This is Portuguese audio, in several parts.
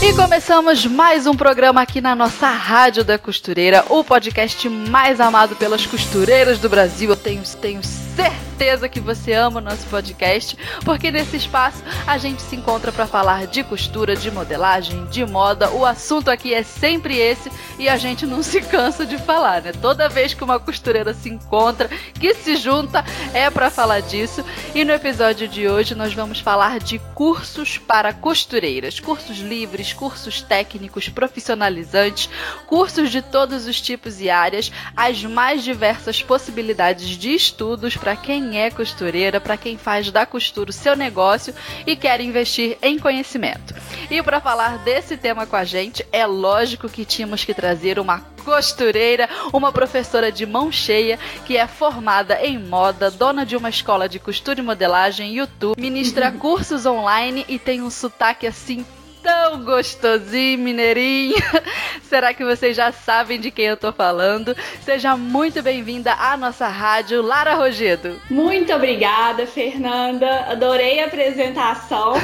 E começamos mais um programa aqui na nossa Rádio da Costureira, o podcast mais amado pelas costureiras do Brasil. Eu tenho, tenho certeza que você ama o nosso podcast, porque nesse espaço a gente se encontra para falar de costura, de modelagem, de moda. O assunto aqui é sempre esse e a gente não se cansa de falar, né? Toda vez que uma costureira se encontra, que se junta, é para falar disso. E no episódio de hoje nós vamos falar de cursos para costureiras, cursos livres, cursos técnicos, profissionalizantes, cursos de todos os tipos e áreas, as mais diversas possibilidades de estudos para quem é costureira, para quem faz da costura o seu negócio e quer investir em conhecimento. E para falar desse tema com a gente, é lógico que tínhamos que trazer uma costureira, uma professora de mão cheia que é formada em moda, dona de uma escola de costura e modelagem, YouTube, ministra cursos online e tem um sotaque assim tão gostosinho, mineirinho. Será que vocês já sabem de quem eu tô falando? Seja muito bem-vinda à nossa rádio, Lara Rogedo. Muito obrigada, Fernanda. Adorei a apresentação.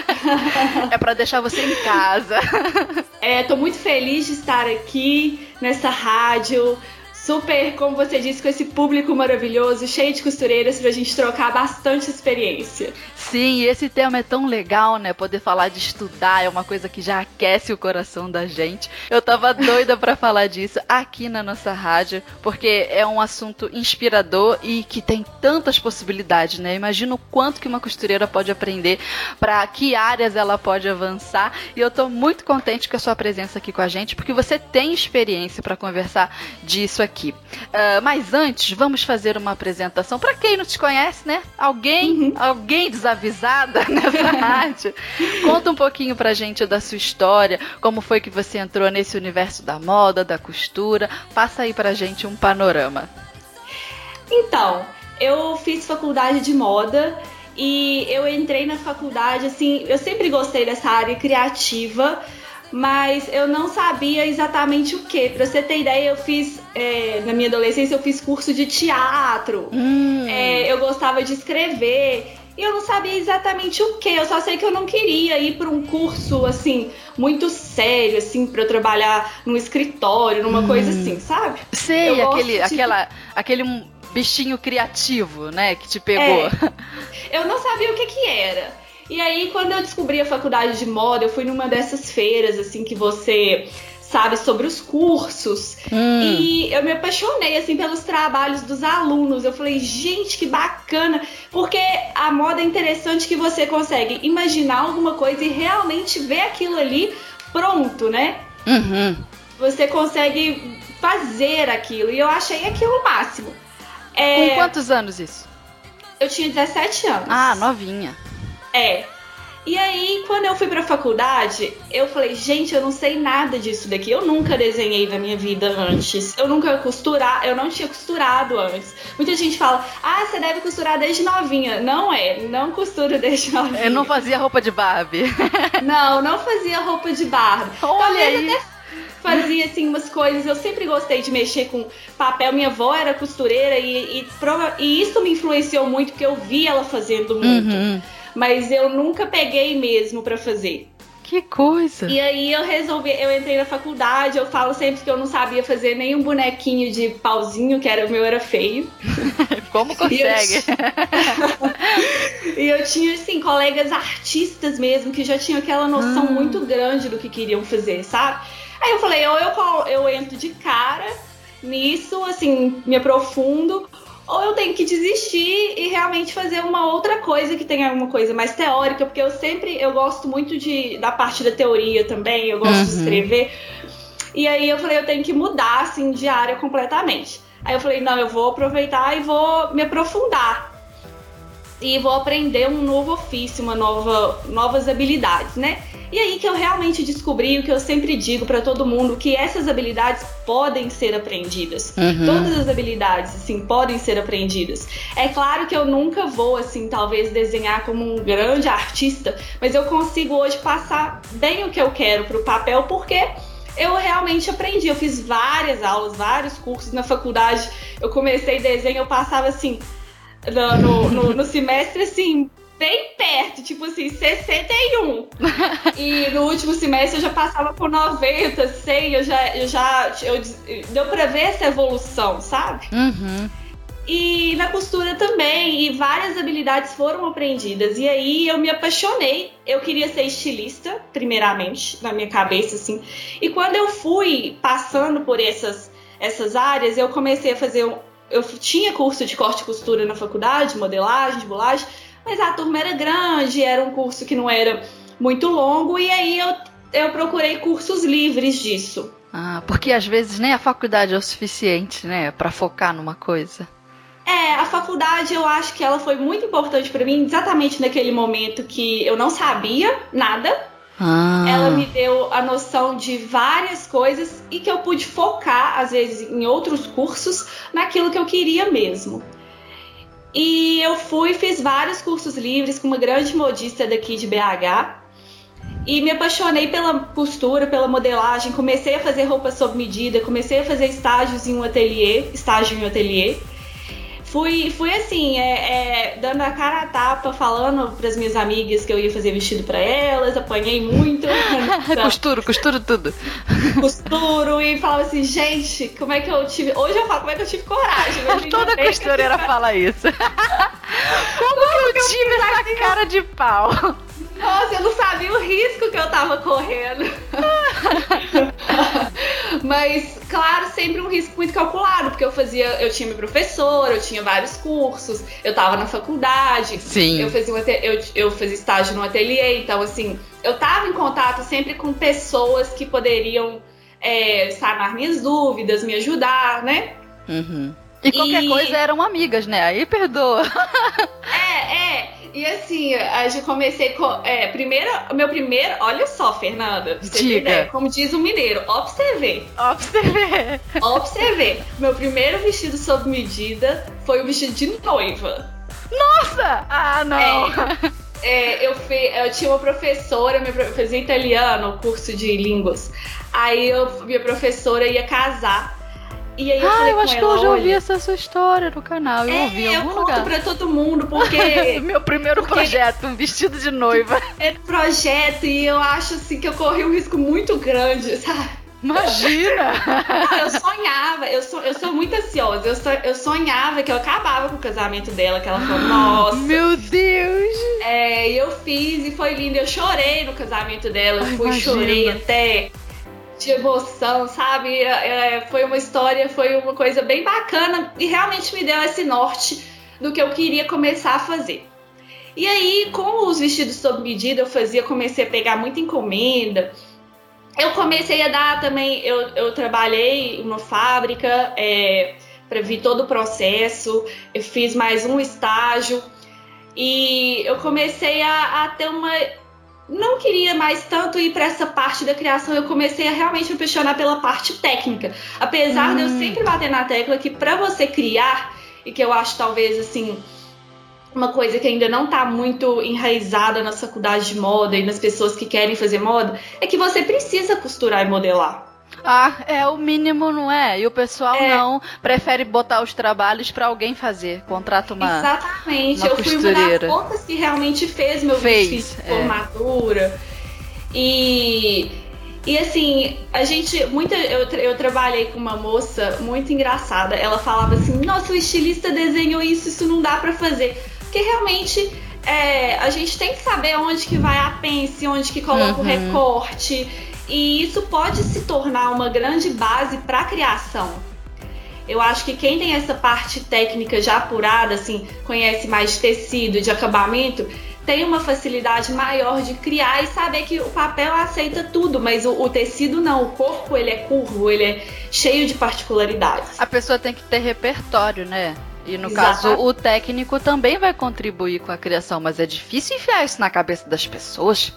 é para deixar você em casa. É, tô muito feliz de estar aqui nessa rádio super, como você disse, com esse público maravilhoso, cheio de costureiras, pra gente trocar bastante experiência. Sim, e esse tema é tão legal, né? Poder falar de estudar é uma coisa que já aquece o coração da gente. Eu tava doida para falar disso aqui na nossa rádio, porque é um assunto inspirador e que tem tantas possibilidades, né? Imagina o quanto que uma costureira pode aprender, para que áreas ela pode avançar. E eu tô muito contente com a sua presença aqui com a gente, porque você tem experiência para conversar disso aqui aqui. Uh, mas antes, vamos fazer uma apresentação. Para quem não te conhece, né? Alguém, uhum. alguém desavisada nessa rádio. Conta um pouquinho pra gente da sua história, como foi que você entrou nesse universo da moda, da costura. Passa aí pra gente um panorama. Então, eu fiz faculdade de moda e eu entrei na faculdade assim, eu sempre gostei dessa área criativa mas eu não sabia exatamente o que. Pra você ter ideia, eu fiz, é, na minha adolescência, eu fiz curso de teatro, hum. é, eu gostava de escrever. E eu não sabia exatamente o que, eu só sei que eu não queria ir para um curso assim, muito sério, assim, para eu trabalhar num escritório, numa hum. coisa assim, sabe? Sei, eu aquele, de... aquela, aquele bichinho criativo, né, que te pegou. É, eu não sabia o que que era. E aí, quando eu descobri a faculdade de moda, eu fui numa dessas feiras, assim, que você sabe sobre os cursos. Hum. E eu me apaixonei assim pelos trabalhos dos alunos. Eu falei, gente, que bacana, porque a moda é interessante que você consegue imaginar alguma coisa e realmente ver aquilo ali pronto, né? Uhum. Você consegue fazer aquilo. E eu achei aquilo o máximo. É... Com quantos anos isso? Eu tinha 17 anos. Ah, novinha. É. E aí, quando eu fui pra faculdade, eu falei, gente, eu não sei nada disso daqui. Eu nunca desenhei na minha vida antes. Eu nunca costurar, eu não tinha costurado antes. Muita gente fala, ah, você deve costurar desde novinha. Não é, não costuro desde novinha. Eu não fazia roupa de Barbie. não, não fazia roupa de Barbie. Olha Talvez aí. até fazia assim umas coisas. Eu sempre gostei de mexer com papel. Minha avó era costureira e, e, e isso me influenciou muito porque eu vi ela fazendo muito. Uhum mas eu nunca peguei mesmo para fazer. Que coisa! E aí eu resolvi, eu entrei na faculdade, eu falo sempre que eu não sabia fazer nenhum bonequinho de pauzinho, que era o meu era feio. Como consegue? E eu, e eu tinha, assim, colegas artistas mesmo, que já tinham aquela noção hum. muito grande do que queriam fazer, sabe? Aí eu falei, ou eu, eu entro de cara nisso, assim, me aprofundo, ou eu tenho que desistir e realmente fazer uma outra coisa que tenha uma coisa mais teórica, porque eu sempre eu gosto muito de da parte da teoria também, eu gosto uhum. de escrever. E aí eu falei, eu tenho que mudar assim de área completamente. Aí eu falei, não, eu vou aproveitar e vou me aprofundar. E vou aprender um novo ofício, uma nova, novas habilidades, né? E aí que eu realmente descobri o que eu sempre digo para todo mundo, que essas habilidades podem ser aprendidas. Uhum. Todas as habilidades, assim, podem ser aprendidas. É claro que eu nunca vou, assim, talvez desenhar como um grande artista, mas eu consigo hoje passar bem o que eu quero pro papel, porque eu realmente aprendi. Eu fiz várias aulas, vários cursos na faculdade. Eu comecei desenho, eu passava assim no, no, no semestre assim bem perto, tipo assim, 61. e no último semestre eu já passava por 90, 100, eu já, eu já eu, deu pra ver essa evolução, sabe? Uhum. E na costura também, e várias habilidades foram aprendidas. E aí eu me apaixonei. Eu queria ser estilista, primeiramente, na minha cabeça, assim. E quando eu fui passando por essas, essas áreas, eu comecei a fazer. Eu tinha curso de corte e costura na faculdade, modelagem, de bolagem, mas a turma era grande, era um curso que não era muito longo, e aí eu, eu procurei cursos livres disso. Ah, porque às vezes nem a faculdade é o suficiente, né, para focar numa coisa. É, a faculdade eu acho que ela foi muito importante para mim, exatamente naquele momento que eu não sabia nada. Ah. Ela me deu a noção de várias coisas e que eu pude focar, às vezes, em outros cursos, naquilo que eu queria mesmo. E eu fui, fiz vários cursos livres com uma grande modista daqui de BH. E me apaixonei pela costura, pela modelagem. Comecei a fazer roupa sob medida, comecei a fazer estágios em um ateliê, estágio em um ateliê fui, fui assim, é, é, dando a cara a tapa, falando para as minhas amigas que eu ia fazer vestido para elas, apanhei muito. Então, costuro, costuro tudo. Costuro e falava assim, gente, como é que eu tive. Hoje eu falo como é que eu tive coragem. Toda costureira fala isso. como, como que eu, eu tive essa cara de pau? Nossa, eu não sabia o risco que eu tava correndo. Mas, claro, sempre um risco muito calculado, porque eu fazia, eu tinha meu professor, eu tinha vários cursos, eu tava na faculdade. Sim. Eu fazia, um, eu, eu fazia estágio no ateliê, então assim, eu tava em contato sempre com pessoas que poderiam é, sanar minhas dúvidas, me ajudar, né? Uhum. E qualquer e... coisa eram amigas, né? Aí perdoa. E assim, a gente comecei com. É, primeiro, meu primeiro. Olha só, Fernanda. Você Diga. Ideia, como diz o mineiro, observei. Observei. Observei. Meu primeiro vestido sob medida foi o vestido de noiva. Nossa! Ah, não! É, é, eu, eu tinha uma professora, minha, eu fazia italiano, curso de línguas. Aí eu, minha professora ia casar. E aí eu ah, eu acho ela, que eu já ouvi olha, essa sua história no canal. Eu é, ouvi em algum eu lugar. conto pra todo mundo, porque. Meu primeiro porque projeto, um vestido de noiva. É projeto e eu acho assim que eu corri um risco muito grande, sabe? Imagina! Eu sonhava, eu sou, eu sou muito ansiosa. Eu, so, eu sonhava que eu acabava com o casamento dela, que ela falou, nossa. Meu Deus! É, eu fiz e foi lindo. Eu chorei no casamento dela, eu fui, imagina. chorei até de emoção, sabe? É, é, foi uma história, foi uma coisa bem bacana e realmente me deu esse norte do que eu queria começar a fazer. E aí, com os vestidos sob medida, eu fazia, comecei a pegar muita encomenda. Eu comecei a dar também, eu, eu trabalhei em uma fábrica é, para ver todo o processo, eu fiz mais um estágio e eu comecei a, a ter uma não queria mais tanto ir para essa parte da criação, eu comecei a realmente me apaixonar pela parte técnica. Apesar hum. de eu hum. sempre bater na tecla que para você criar, e que eu acho talvez assim, uma coisa que ainda não está muito enraizada na faculdade de moda e nas pessoas que querem fazer moda, é que você precisa costurar e modelar. Ah, é o mínimo, não é? E o pessoal é. não prefere botar os trabalhos para alguém fazer. Contrata uma Exatamente. Uma eu costureira. fui uma das poucas que realmente fez meu fez, vestido de é. formatura. E e assim, a gente. Muita, eu, eu trabalhei com uma moça muito engraçada. Ela falava assim: Nossa, o estilista desenhou isso, isso não dá para fazer. Porque realmente é, a gente tem que saber onde que vai a pence, onde que coloca uhum. o recorte. E isso pode se tornar uma grande base para a criação. Eu acho que quem tem essa parte técnica já apurada, assim, conhece mais de tecido, de acabamento, tem uma facilidade maior de criar e saber que o papel aceita tudo, mas o, o, tecido não. O corpo ele é curvo, ele é cheio de particularidades. A pessoa tem que ter repertório, né? E no caso, o técnico também vai contribuir com a criação, mas é difícil enfiar isso na cabeça das pessoas.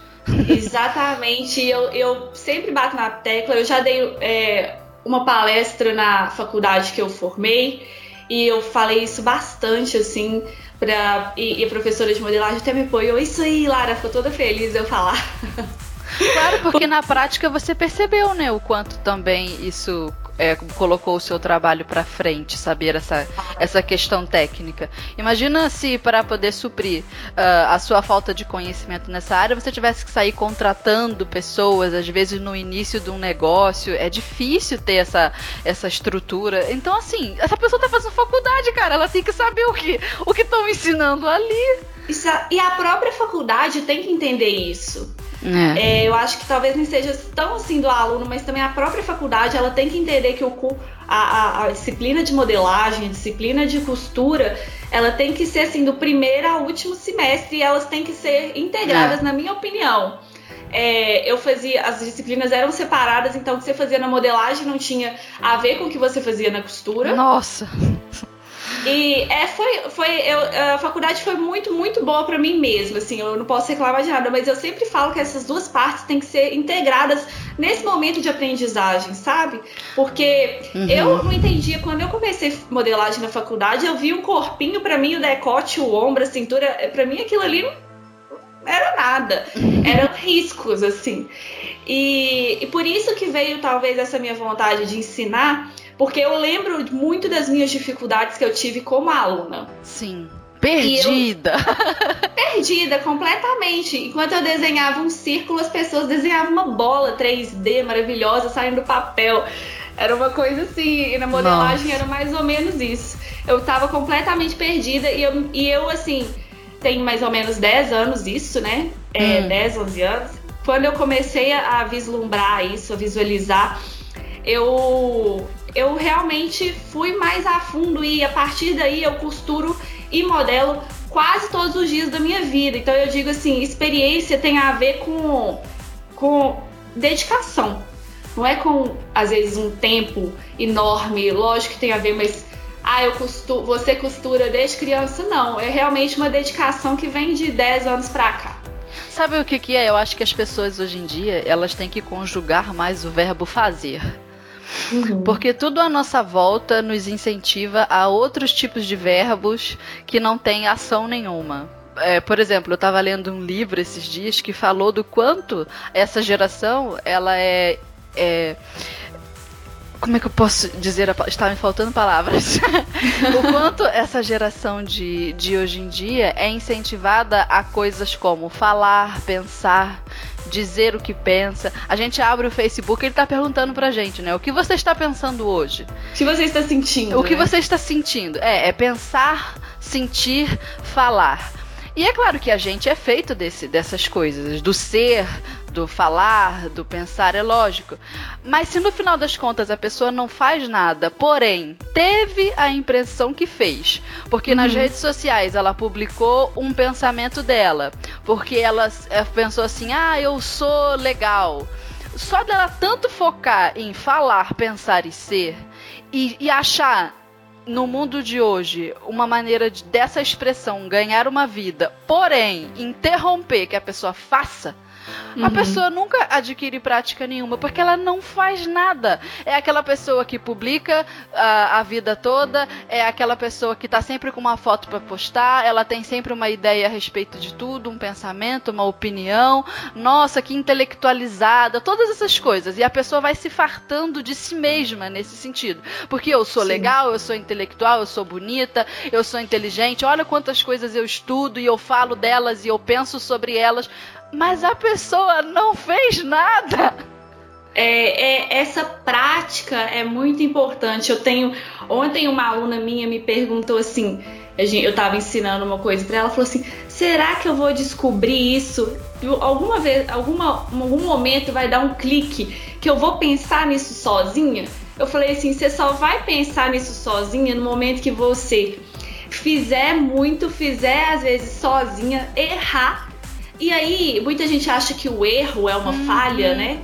Exatamente. Eu, eu sempre bato na tecla. Eu já dei é, uma palestra na faculdade que eu formei e eu falei isso bastante, assim, pra, e, e a professora de modelagem até me apoiou. Isso aí, Lara, ficou toda feliz eu falar. Claro, porque na prática você percebeu, né, o quanto também isso é, colocou o seu trabalho para frente, saber essa, essa questão técnica. Imagina se para poder suprir uh, a sua falta de conhecimento nessa área, você tivesse que sair contratando pessoas, às vezes no início de um negócio, é difícil ter essa, essa estrutura. Então, assim, essa pessoa tá fazendo faculdade, cara, ela tem que saber o que o que estão ensinando ali. Isso, e a própria faculdade tem que entender isso. É. É, eu acho que talvez não seja tão assim do aluno, mas também a própria faculdade ela tem que entender que o, a, a, a disciplina de modelagem, a disciplina de costura, ela tem que ser assim do primeiro ao último semestre e elas têm que ser integradas, é. na minha opinião. É, eu fazia, as disciplinas eram separadas, então o que você fazia na modelagem não tinha a ver com o que você fazia na costura. Nossa! E é, foi, foi eu, a faculdade foi muito, muito boa para mim mesmo, assim, eu não posso reclamar de nada, mas eu sempre falo que essas duas partes têm que ser integradas nesse momento de aprendizagem, sabe? Porque uhum. eu não entendia, quando eu comecei modelagem na faculdade, eu vi um corpinho para mim, o decote, o ombro, a cintura, para mim aquilo ali não era nada, eram riscos, assim. E, e por isso que veio talvez essa minha vontade de ensinar, porque eu lembro muito das minhas dificuldades que eu tive como aluna. Sim. Perdida. Eu, perdida completamente. Enquanto eu desenhava um círculo, as pessoas desenhavam uma bola 3D maravilhosa saindo do papel. Era uma coisa assim, e na modelagem Nossa. era mais ou menos isso. Eu tava completamente perdida e eu, e eu assim, tenho mais ou menos 10 anos isso, né? É, hum. 10, 11 anos. Quando eu comecei a vislumbrar isso, a visualizar, eu eu realmente fui mais a fundo e a partir daí eu costuro e modelo quase todos os dias da minha vida. Então eu digo assim, experiência tem a ver com, com dedicação. Não é com, às vezes, um tempo enorme, lógico que tem a ver, mas ah, eu costuro, você costura desde criança, não. É realmente uma dedicação que vem de 10 anos pra cá. Sabe o que, que é? Eu acho que as pessoas hoje em dia elas têm que conjugar mais o verbo fazer. Uhum. Porque tudo à nossa volta nos incentiva a outros tipos de verbos que não têm ação nenhuma. É, por exemplo, eu estava lendo um livro esses dias que falou do quanto essa geração ela é, é como é que eu posso dizer? Está me faltando palavras. o quanto essa geração de, de hoje em dia é incentivada a coisas como falar, pensar, dizer o que pensa. A gente abre o Facebook e ele tá perguntando pra gente, né? O que você está pensando hoje? O que você está sentindo? O que né? você está sentindo? É, é pensar, sentir, falar. E é claro que a gente é feito desse, dessas coisas, do ser, do falar, do pensar, é lógico. Mas se no final das contas a pessoa não faz nada, porém teve a impressão que fez, porque uhum. nas redes sociais ela publicou um pensamento dela, porque ela eh, pensou assim: ah, eu sou legal. Só dela tanto focar em falar, pensar e ser, e, e achar no mundo de hoje, uma maneira de, dessa expressão ganhar uma vida, porém interromper que a pessoa faça, Uhum. A pessoa nunca adquire prática nenhuma, porque ela não faz nada. É aquela pessoa que publica a, a vida toda, é aquela pessoa que tá sempre com uma foto para postar, ela tem sempre uma ideia a respeito de tudo, um pensamento, uma opinião. Nossa, que intelectualizada, todas essas coisas. E a pessoa vai se fartando de si mesma nesse sentido. Porque eu sou Sim. legal, eu sou intelectual, eu sou bonita, eu sou inteligente, olha quantas coisas eu estudo e eu falo delas e eu penso sobre elas mas a pessoa não fez nada. É, é, essa prática é muito importante. Eu tenho. Ontem uma aluna minha me perguntou assim. Eu estava ensinando uma coisa para ela, falou assim: será que eu vou descobrir isso? Alguma vez, alguma, algum momento vai dar um clique que eu vou pensar nisso sozinha? Eu falei assim: você só vai pensar nisso sozinha no momento que você fizer muito, fizer às vezes sozinha, errar e aí, muita gente acha que o erro é uma uhum. falha, né?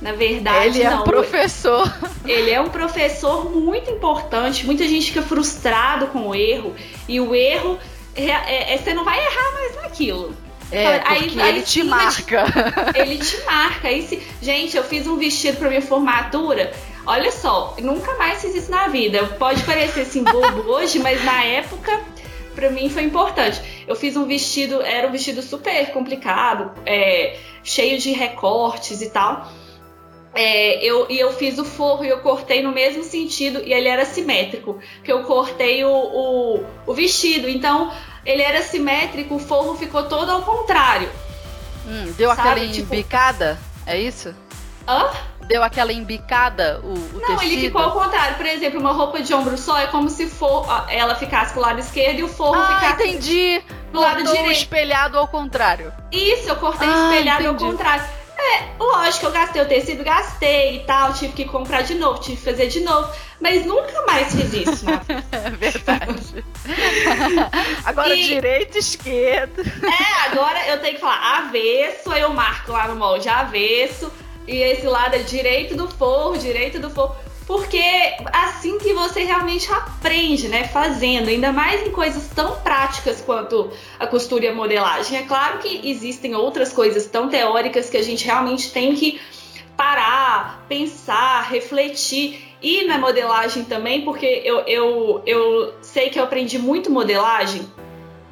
Na verdade, ele é não. um professor. Ele é um professor muito importante. Muita gente fica frustrado com o erro. E o erro, é, é, é você não vai errar mais naquilo. É, porque aí, ele te marca. Ele te marca. Aí, se, gente, eu fiz um vestido para minha formatura. Olha só, nunca mais fiz isso na vida. Pode parecer assim bobo hoje, mas na época para mim foi importante. Eu fiz um vestido, era um vestido super complicado, é, cheio de recortes e tal. É, eu, e eu fiz o forro e eu cortei no mesmo sentido e ele era simétrico, que eu cortei o, o, o, vestido. Então ele era simétrico, o forro ficou todo ao contrário. Hum, deu sabe? aquela tipo... embicada? É isso? Hã? Deu aquela embicada o, o Não, tecido? ele ficou ao contrário. Por exemplo, uma roupa de ombro só é como se for ela ficasse pro lado esquerdo e o forro ah, ficasse entendi. do lado direito. espelhado ao contrário. Isso, eu cortei ah, espelhado entendi. ao contrário. É, lógico, eu gastei o tecido, gastei e tal, tive que comprar de novo, tive que fazer de novo, mas nunca mais fiz isso, né? É verdade. agora e... direito, esquerdo. É, agora eu tenho que falar avesso, aí eu marco lá no molde avesso, e esse lado é direito do forro, direito do forro. Porque assim que você realmente aprende, né? Fazendo, ainda mais em coisas tão práticas quanto a costura e a modelagem. É claro que existem outras coisas tão teóricas que a gente realmente tem que parar, pensar, refletir. E na modelagem também, porque eu, eu, eu sei que eu aprendi muito modelagem,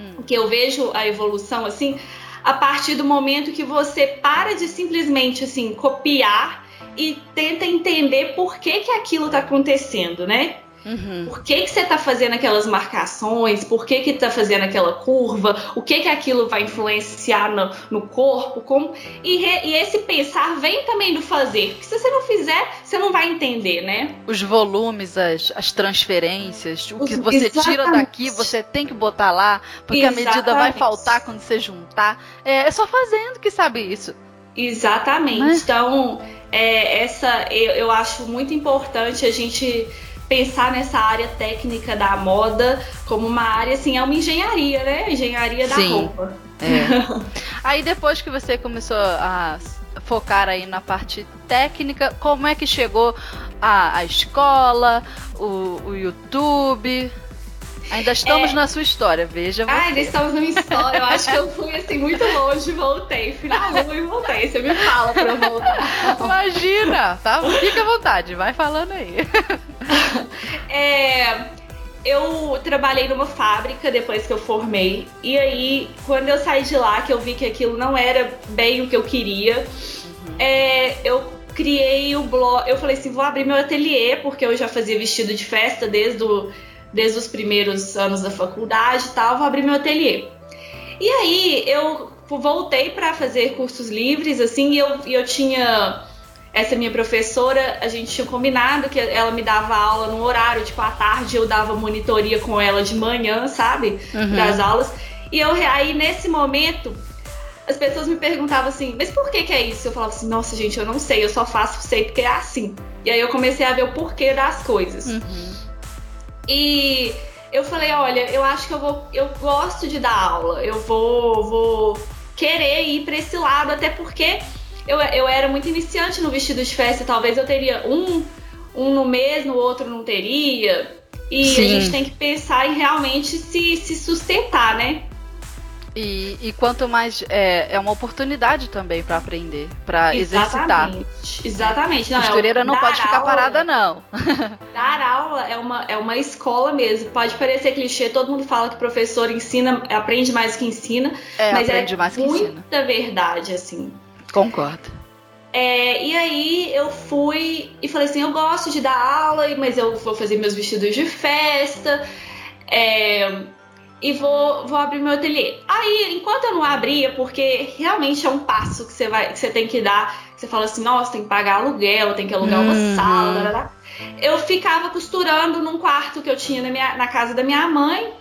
hum. que eu vejo a evolução assim, a partir do momento que você para de simplesmente assim copiar e tenta entender por que, que aquilo está acontecendo, né? Uhum. Por que, que você está fazendo aquelas marcações? Por que, que tá fazendo aquela curva? O que, que aquilo vai influenciar no, no corpo? Como... E, re, e, esse pensar vem também do fazer. Porque se você não fizer, você não vai entender, né? Os volumes, as, as transferências, o que você Exatamente. tira daqui, você tem que botar lá, porque Exatamente. a medida vai faltar quando você juntar. É, é só fazendo que sabe isso. Exatamente. Mas... Então, é, essa eu, eu acho muito importante a gente pensar nessa área técnica da moda como uma área, assim, é uma engenharia, né? Engenharia da Sim. roupa. É. aí depois que você começou a focar aí na parte técnica, como é que chegou a, a escola, o, o YouTube? Ainda estamos é... na sua história, veja. Ah, ainda estamos na minha história. Eu acho que eu fui assim muito longe e voltei. Fui na lua e voltei. Você me fala pra eu voltar. Imagina, tá? Fica à vontade, vai falando aí. É, eu trabalhei numa fábrica depois que eu formei. E aí, quando eu saí de lá, que eu vi que aquilo não era bem o que eu queria, uhum. é, eu criei o blog. Eu falei assim: vou abrir meu ateliê, porque eu já fazia vestido de festa desde, o, desde os primeiros anos da faculdade e tal. Vou abrir meu ateliê. E aí, eu voltei para fazer cursos livres, assim, e eu, eu tinha essa minha professora, a gente tinha combinado que ela me dava aula no horário, tipo, à tarde eu dava monitoria com ela de manhã, sabe? Uhum. Das aulas. E eu aí nesse momento as pessoas me perguntavam assim, mas por que que é isso? Eu falava assim, nossa gente, eu não sei, eu só faço sei porque é assim. E aí eu comecei a ver o porquê das coisas. Uhum. E eu falei, olha, eu acho que eu vou, eu gosto de dar aula, eu vou, vou querer ir para esse lado, até porque eu, eu era muito iniciante no vestido de festa, talvez eu teria um, um no mês, no outro não teria. E Sim. a gente tem que pensar em realmente se, se sustentar, né? E, e quanto mais é, é uma oportunidade também para aprender, para exercitar. Exatamente. Não, Costureira é, não pode ficar aula, parada, não. dar aula é uma, é uma escola mesmo. Pode parecer clichê, todo mundo fala que professor ensina, aprende mais que ensina. É, mas aprende é mais que muita ensina. verdade, assim. Concordo. É, e aí eu fui e falei assim, eu gosto de dar aula, mas eu vou fazer meus vestidos de festa é, e vou, vou abrir meu ateliê. Aí, enquanto eu não abria, porque realmente é um passo que você, vai, que você tem que dar, você fala assim, nossa, tem que pagar aluguel, tem que alugar uhum. uma sala, blá, blá, eu ficava costurando num quarto que eu tinha na, minha, na casa da minha mãe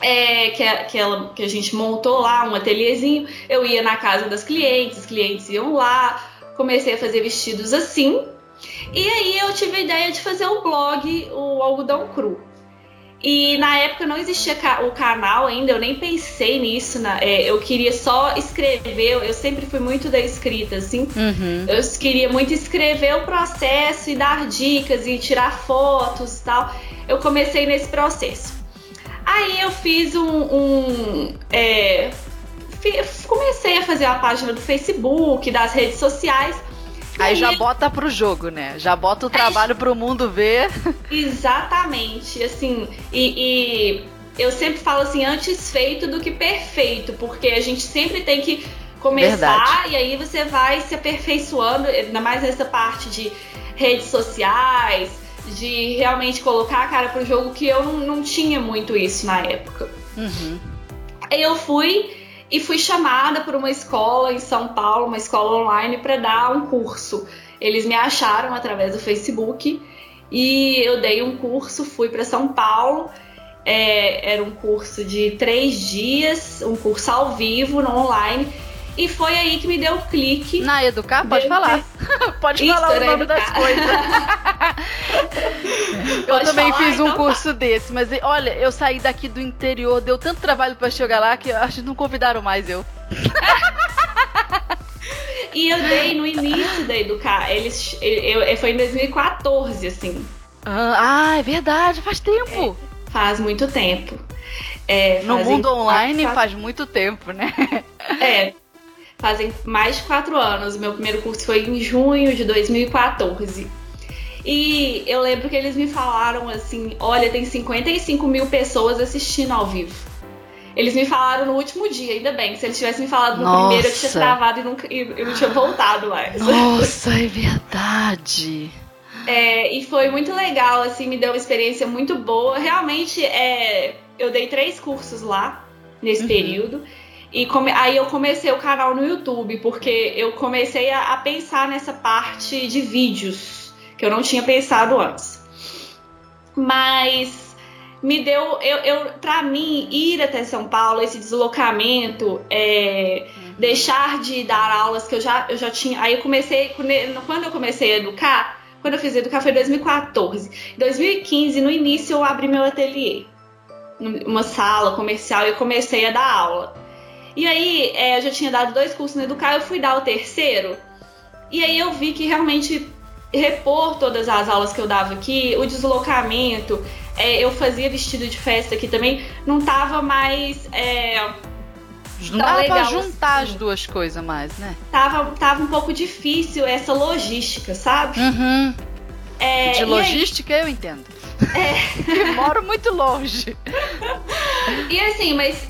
é, que, que, ela, que a gente montou lá, um ateliêzinho. Eu ia na casa das clientes, os clientes iam lá, comecei a fazer vestidos assim. E aí eu tive a ideia de fazer o blog, o Algodão Cru. E na época não existia o canal ainda, eu nem pensei nisso. É, eu queria só escrever, eu sempre fui muito da escrita, assim. Uhum. Eu queria muito escrever o processo e dar dicas e tirar fotos e tal. Eu comecei nesse processo. Aí eu fiz um. um é, comecei a fazer a página do Facebook, das redes sociais. Aí já bota pro jogo, né? Já bota o trabalho para pro mundo ver. Exatamente. Assim, e, e eu sempre falo assim, antes feito do que perfeito, porque a gente sempre tem que começar Verdade. e aí você vai se aperfeiçoando, ainda mais nessa parte de redes sociais, de realmente colocar a cara pro jogo, que eu não, não tinha muito isso na época. Uhum. Aí eu fui e fui chamada por uma escola em São Paulo, uma escola online, para dar um curso. Eles me acharam através do Facebook e eu dei um curso, fui para São Paulo. É, era um curso de três dias, um curso ao vivo, no online. E foi aí que me deu o clique. Na Educar? Pode falar. Pode Isso, falar o nome educar. das coisas. eu também falar, fiz um então tá. curso tá. desse, mas olha, eu saí daqui do interior, deu tanto trabalho para chegar lá que acho que não convidaram mais eu. e eu dei no início da Educar. Eles, eu, eu, foi em 2014, assim. Ah, é verdade, faz tempo. É, faz muito tempo. É, no mundo online quatro... faz muito tempo, né? É, fazem mais de quatro anos. Meu primeiro curso foi em junho de 2014. E eu lembro que eles me falaram assim: olha, tem 55 mil pessoas assistindo ao vivo. Eles me falaram no último dia, ainda bem. Se eles tivessem me falado no Nossa. primeiro, eu tinha travado e, nunca, e eu não tinha voltado mais. Nossa, é verdade. É, e foi muito legal, assim, me deu uma experiência muito boa. Realmente, é, eu dei três cursos lá nesse uhum. período. E come... aí eu comecei o canal no YouTube, porque eu comecei a, a, pensar nessa parte de vídeos, que eu não tinha pensado antes. Mas me deu. Eu, eu, pra mim, ir até São Paulo, esse deslocamento, é, deixar de dar aulas que eu já, eu já tinha. Aí eu comecei. Quando eu comecei a educar, quando eu fiz educar foi em 2014. Em 2015, no início, eu abri meu ateliê. Uma sala comercial e eu comecei a dar aula. E aí, é, eu já tinha dado dois cursos no Educar, eu fui dar o terceiro. E aí eu vi que realmente repor todas as aulas que eu dava aqui, o deslocamento, é, eu fazia vestido de festa aqui também, não tava mais. É, não dava pra juntar assim. as duas coisas mais, né? Tava, tava um pouco difícil essa logística, sabe? Uhum. É, de logística aí, eu entendo. É. moro muito longe. e assim, mas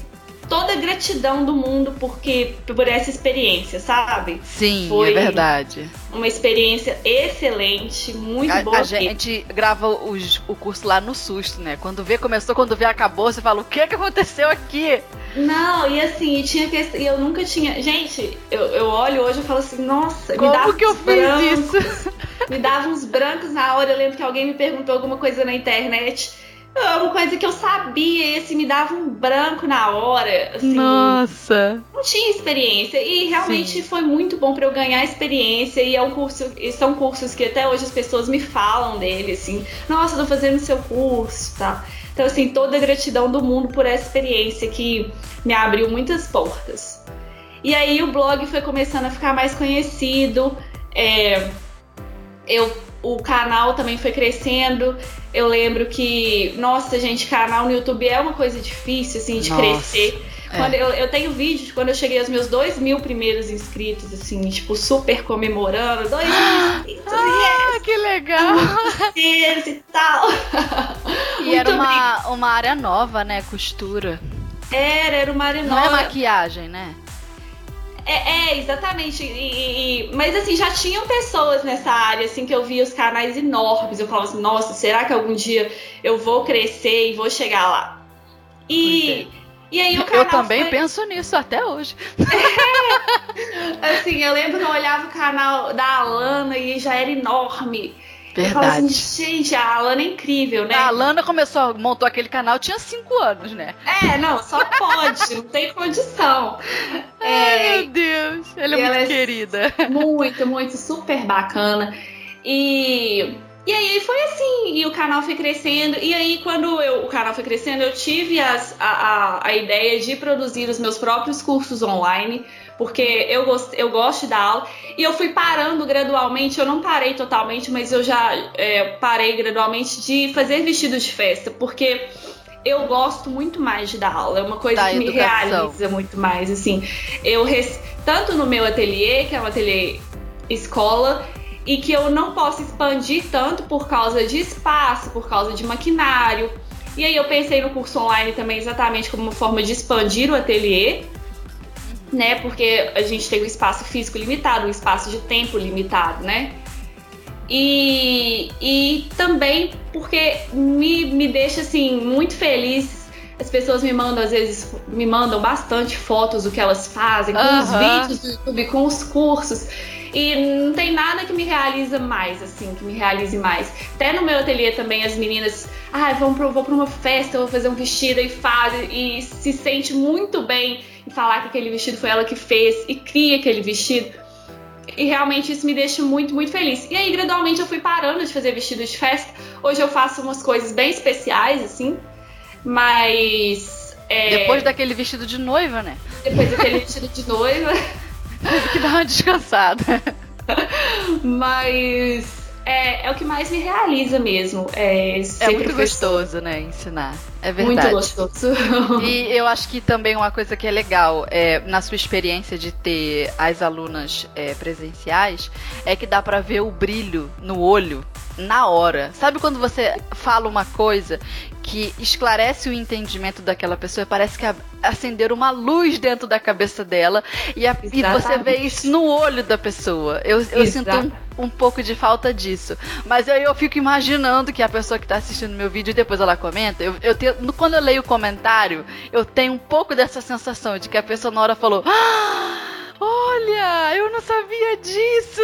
toda a gratidão do mundo porque por essa experiência, sabe? Sim, é Foi é verdade. Uma experiência excelente, muito a, boa. A gente grava os, o curso lá no susto, né? Quando vê começou, quando vê acabou, você fala o que que aconteceu aqui? Não, e assim, tinha que e eu nunca tinha, gente, eu, eu olho hoje e falo assim, nossa, Como me dava que eu brancos, fiz isso? Me dava uns brancos na hora, eu lembro que alguém me perguntou alguma coisa na internet. É uma coisa que eu sabia e assim, me dava um branco na hora. Assim, Nossa! Não tinha experiência. E realmente Sim. foi muito bom para eu ganhar experiência. E é um curso, e são cursos que até hoje as pessoas me falam dele, assim, nossa, tô fazendo seu curso, tá? Então, assim, toda a gratidão do mundo por essa experiência que me abriu muitas portas. E aí o blog foi começando a ficar mais conhecido. É, eu o canal também foi crescendo. Eu lembro que, nossa, gente, canal no YouTube é uma coisa difícil, assim, de nossa, crescer. É. Quando eu, eu tenho vídeos de quando eu cheguei aos meus dois mil primeiros inscritos, assim, tipo, super comemorando. Dois mil inscritos, ah, yes! que legal! e tal. E era uma, uma área nova, né? Costura. Era, era uma área nova. Não é maquiagem, né? É, é exatamente. E, e, mas assim, já tinham pessoas nessa área, assim, que eu via os canais enormes. Eu falava assim, nossa, será que algum dia eu vou crescer e vou chegar lá? E. É. E aí o canal Eu também foi... penso nisso até hoje. É. Assim, eu lembro que eu olhava o canal da Alana e já era enorme. Verdade. Eu assim, gente, a Alana é incrível, né? A Alana começou, montou aquele canal, tinha 5 anos, né? É, não, só pode, não tem condição. Ai, é, meu Deus, ela é muito ela é querida. Muito, muito, super bacana. E, E aí foi assim, e o canal foi crescendo, e aí quando eu, o canal foi crescendo, eu tive as, a, a, a ideia de produzir os meus próprios cursos online, porque eu, gost, eu gosto de dar aula, e eu fui parando gradualmente, eu não parei totalmente, mas eu já é, parei gradualmente de fazer vestidos de festa, porque eu gosto muito mais de dar aula, é uma coisa da que educação. me realiza muito mais, assim. Eu tanto no meu ateliê, que é um ateliê escola, e que eu não posso expandir tanto por causa de espaço, por causa de maquinário. E aí eu pensei no curso online também exatamente como uma forma de expandir o ateliê, né? Porque a gente tem um espaço físico limitado, um espaço de tempo limitado, né? E, e também porque me, me deixa assim muito feliz. As pessoas me mandam, às vezes, me mandam bastante fotos do que elas fazem, com uhum. os vídeos do YouTube, com os cursos. E não tem nada que me realiza mais, assim, que me realize mais. Até no meu ateliê também, as meninas, ah, vão pro, vou pra uma festa, vou fazer um vestido e faz, e se sente muito bem falar que aquele vestido foi ela que fez e cria aquele vestido. E realmente isso me deixa muito, muito feliz. E aí, gradualmente, eu fui parando de fazer vestidos de festa. Hoje eu faço umas coisas bem especiais, assim, mas. É... Depois daquele vestido de noiva, né? Depois daquele vestido de noiva. Teve que dar uma descansada. Mas é, é o que mais me realiza mesmo. É, é muito gostoso, né? Ensinar. É verdade. Muito gostoso. E eu acho que também uma coisa que é legal, é, na sua experiência de ter as alunas é, presenciais, é que dá para ver o brilho no olho na hora. Sabe quando você fala uma coisa que esclarece o entendimento daquela pessoa, parece que acender uma luz dentro da cabeça dela e, a, e você vê isso no olho da pessoa. Eu, eu sinto um, um, pouco de falta disso. Mas aí eu, eu, fico imaginando que a pessoa que está assistindo meu vídeo e depois ela comenta, eu, eu tenho, quando eu leio o comentário, eu tenho um pouco dessa sensação de que a pessoa na hora falou. Ah! Olha, eu não sabia disso.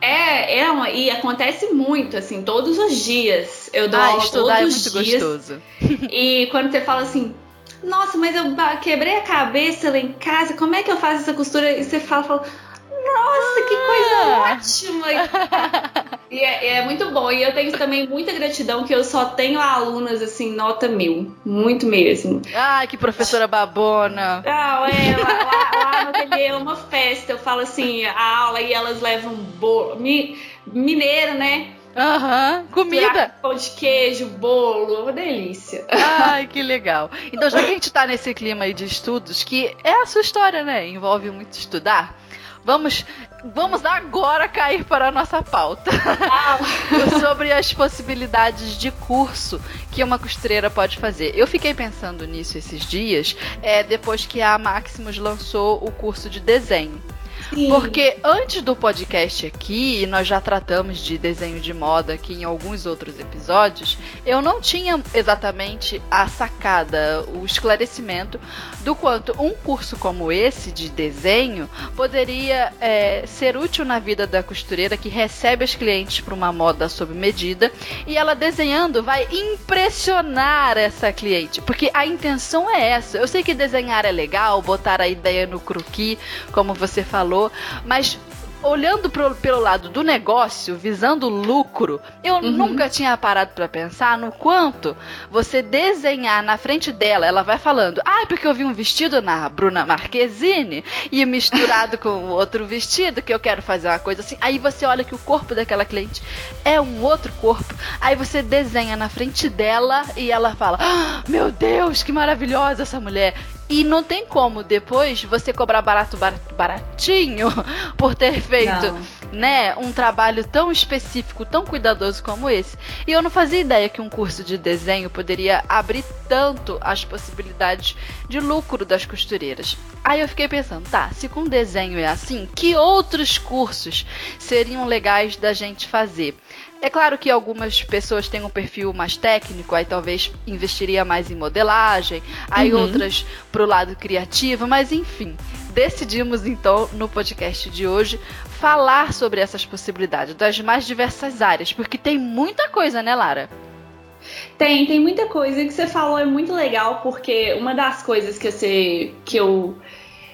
É, é uma, e acontece muito, assim, todos os dias. Eu dou ah, aula estudar todos é muito os dias. gostoso. E quando você fala assim, nossa, mas eu quebrei a cabeça lá em casa, como é que eu faço essa costura? E você fala, fala nossa, que coisa ah. ótima! e é, é, muito bom. E eu tenho também muita gratidão que eu só tenho alunas assim, nota mil. Muito mesmo. Ai, que professora babona! Não, é, lá, lá, lá no ateliê é uma festa. Eu falo assim, a aula e elas levam bolo. Mi, mineiro, né? Aham, uhum. comida. Pão de queijo, bolo, uma delícia. Ai, que legal. Então, já que a gente tá nesse clima aí de estudos, que é a sua história, né? Envolve muito estudar. Vamos, vamos agora cair para a nossa pauta. Ah. Sobre as possibilidades de curso que uma costureira pode fazer. Eu fiquei pensando nisso esses dias, é, depois que a Maximus lançou o curso de desenho. Porque antes do podcast aqui, nós já tratamos de desenho de moda aqui em alguns outros episódios, eu não tinha exatamente a sacada, o esclarecimento do quanto um curso como esse de desenho poderia é, ser útil na vida da costureira que recebe as clientes para uma moda sob medida e ela desenhando vai impressionar essa cliente, porque a intenção é essa. Eu sei que desenhar é legal, botar a ideia no croquis, como você falou falou, mas olhando pro, pelo lado do negócio, visando lucro, eu uhum. nunca tinha parado para pensar no quanto você desenhar na frente dela, ela vai falando, ah, porque eu vi um vestido na Bruna Marquezine e misturado com outro vestido que eu quero fazer uma coisa assim. Aí você olha que o corpo daquela cliente é um outro corpo. Aí você desenha na frente dela e ela fala, ah, meu Deus, que maravilhosa essa mulher. E não tem como depois você cobrar barato, barato baratinho por ter feito, não. né, um trabalho tão específico, tão cuidadoso como esse. E eu não fazia ideia que um curso de desenho poderia abrir tanto as possibilidades de lucro das costureiras. Aí eu fiquei pensando, tá, se com desenho é assim, que outros cursos seriam legais da gente fazer? É claro que algumas pessoas têm um perfil mais técnico, aí talvez investiria mais em modelagem, aí uhum. outras pro lado criativo, mas enfim. Decidimos então no podcast de hoje falar sobre essas possibilidades das mais diversas áreas, porque tem muita coisa, né, Lara? Tem, tem muita coisa e que você falou é muito legal, porque uma das coisas que, você, que, eu,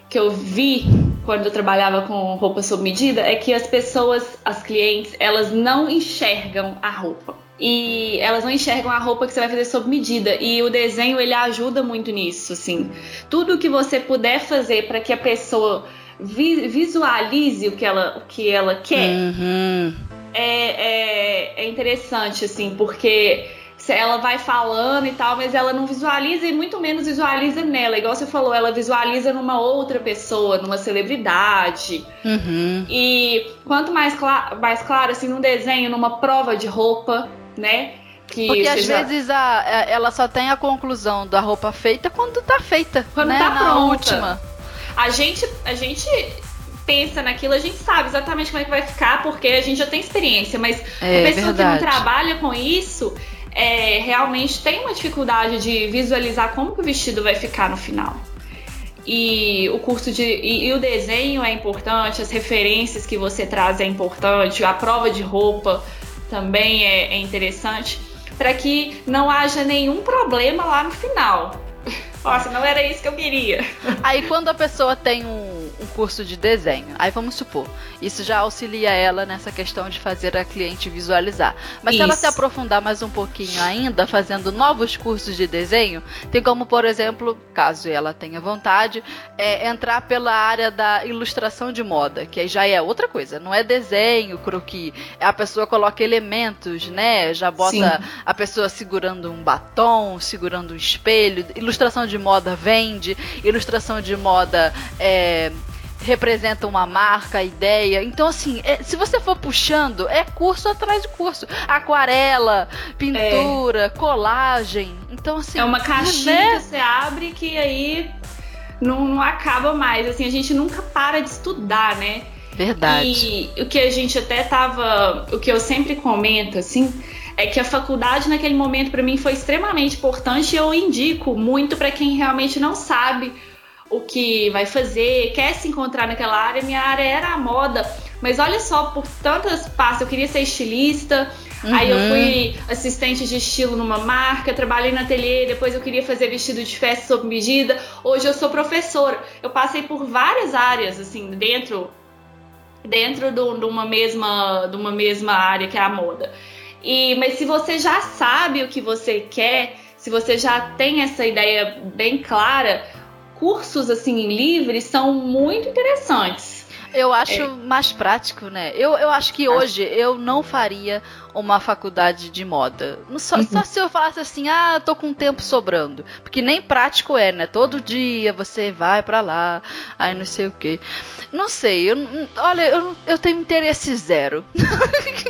que eu vi quando eu trabalhava com roupa sob medida é que as pessoas, as clientes, elas não enxergam a roupa. E elas não enxergam a roupa que você vai fazer sob medida. E o desenho ele ajuda muito nisso, assim. Tudo que você puder fazer para que a pessoa vi visualize o que ela, o que ela quer Uhum. é, é, é interessante, assim, porque ela vai falando e tal, mas ela não visualiza e muito menos visualiza nela. Igual você falou, ela visualiza numa outra pessoa, numa celebridade. Uhum. E quanto mais, mais claro, assim, num desenho, numa prova de roupa, né? Que Porque às vezes a- ela só tem a conclusão da roupa feita quando tá feita. Quando né? tá Na pronta. última. a gente, a gente pensa naquilo, a gente sabe exatamente como é que vai ficar, porque a gente já tem experiência, mas É a pessoa verdade. que não trabalha com isso é, realmente tem uma dificuldade de visualizar como que o vestido vai ficar no final. E o curso de. E, e o desenho é importante, as referências que você traz é importante, a prova de roupa também é, é interessante, para que não haja nenhum problema lá no final. Nossa, não era isso que eu queria. Aí quando a pessoa tem um, um curso de desenho, aí vamos supor, isso já auxilia ela nessa questão de fazer a cliente visualizar. Mas se ela Isso. se aprofundar mais um pouquinho ainda, fazendo novos cursos de desenho, tem como, por exemplo, caso ela tenha vontade, é, entrar pela área da ilustração de moda, que aí já é outra coisa, não é desenho, croquis, é a pessoa coloca elementos, né? Já bota Sim. a pessoa segurando um batom, segurando um espelho. Ilustração de moda vende, ilustração de moda é, representa uma marca, ideia. Então, assim, é- se você for puxando, é curso atrás de curso. Aquarela, pintura, colagem. Então, assim. É uma caixinha né? que você abre que aí não, não acaba mais. Assim, a gente nunca para de estudar, né? Verdade. E o que a gente até tava. O que eu sempre comento, assim, é que a faculdade naquele momento para mim foi extremamente importante e eu indico muito para quem realmente não sabe o que vai fazer, quer se encontrar naquela área. Minha área era a moda, mas olha só, por tantas pastas, eu queria ser estilista. Aí eu Uhum. fui assistente de estilo numa marca, trabalhei na ateliê, depois eu queria fazer vestido de festa sob medida. Hoje eu sou professora. Eu passei por várias áreas assim dentro dentro do- de uma mesma de uma mesma área que é a moda. E mas se você já sabe o que você quer, se você já tem essa ideia bem clara, cursos assim livres são muito interessantes. Eu acho mais prático, né? Eu, eu acho que hoje eu não faria uma faculdade de moda. Só, Uhum. só se eu falasse assim, ah, tô com tempo sobrando. Porque nem prático é, né? Todo dia você vai pra lá, aí não sei o quê. Não sei, eu, olha, eu, eu tenho interesse zero.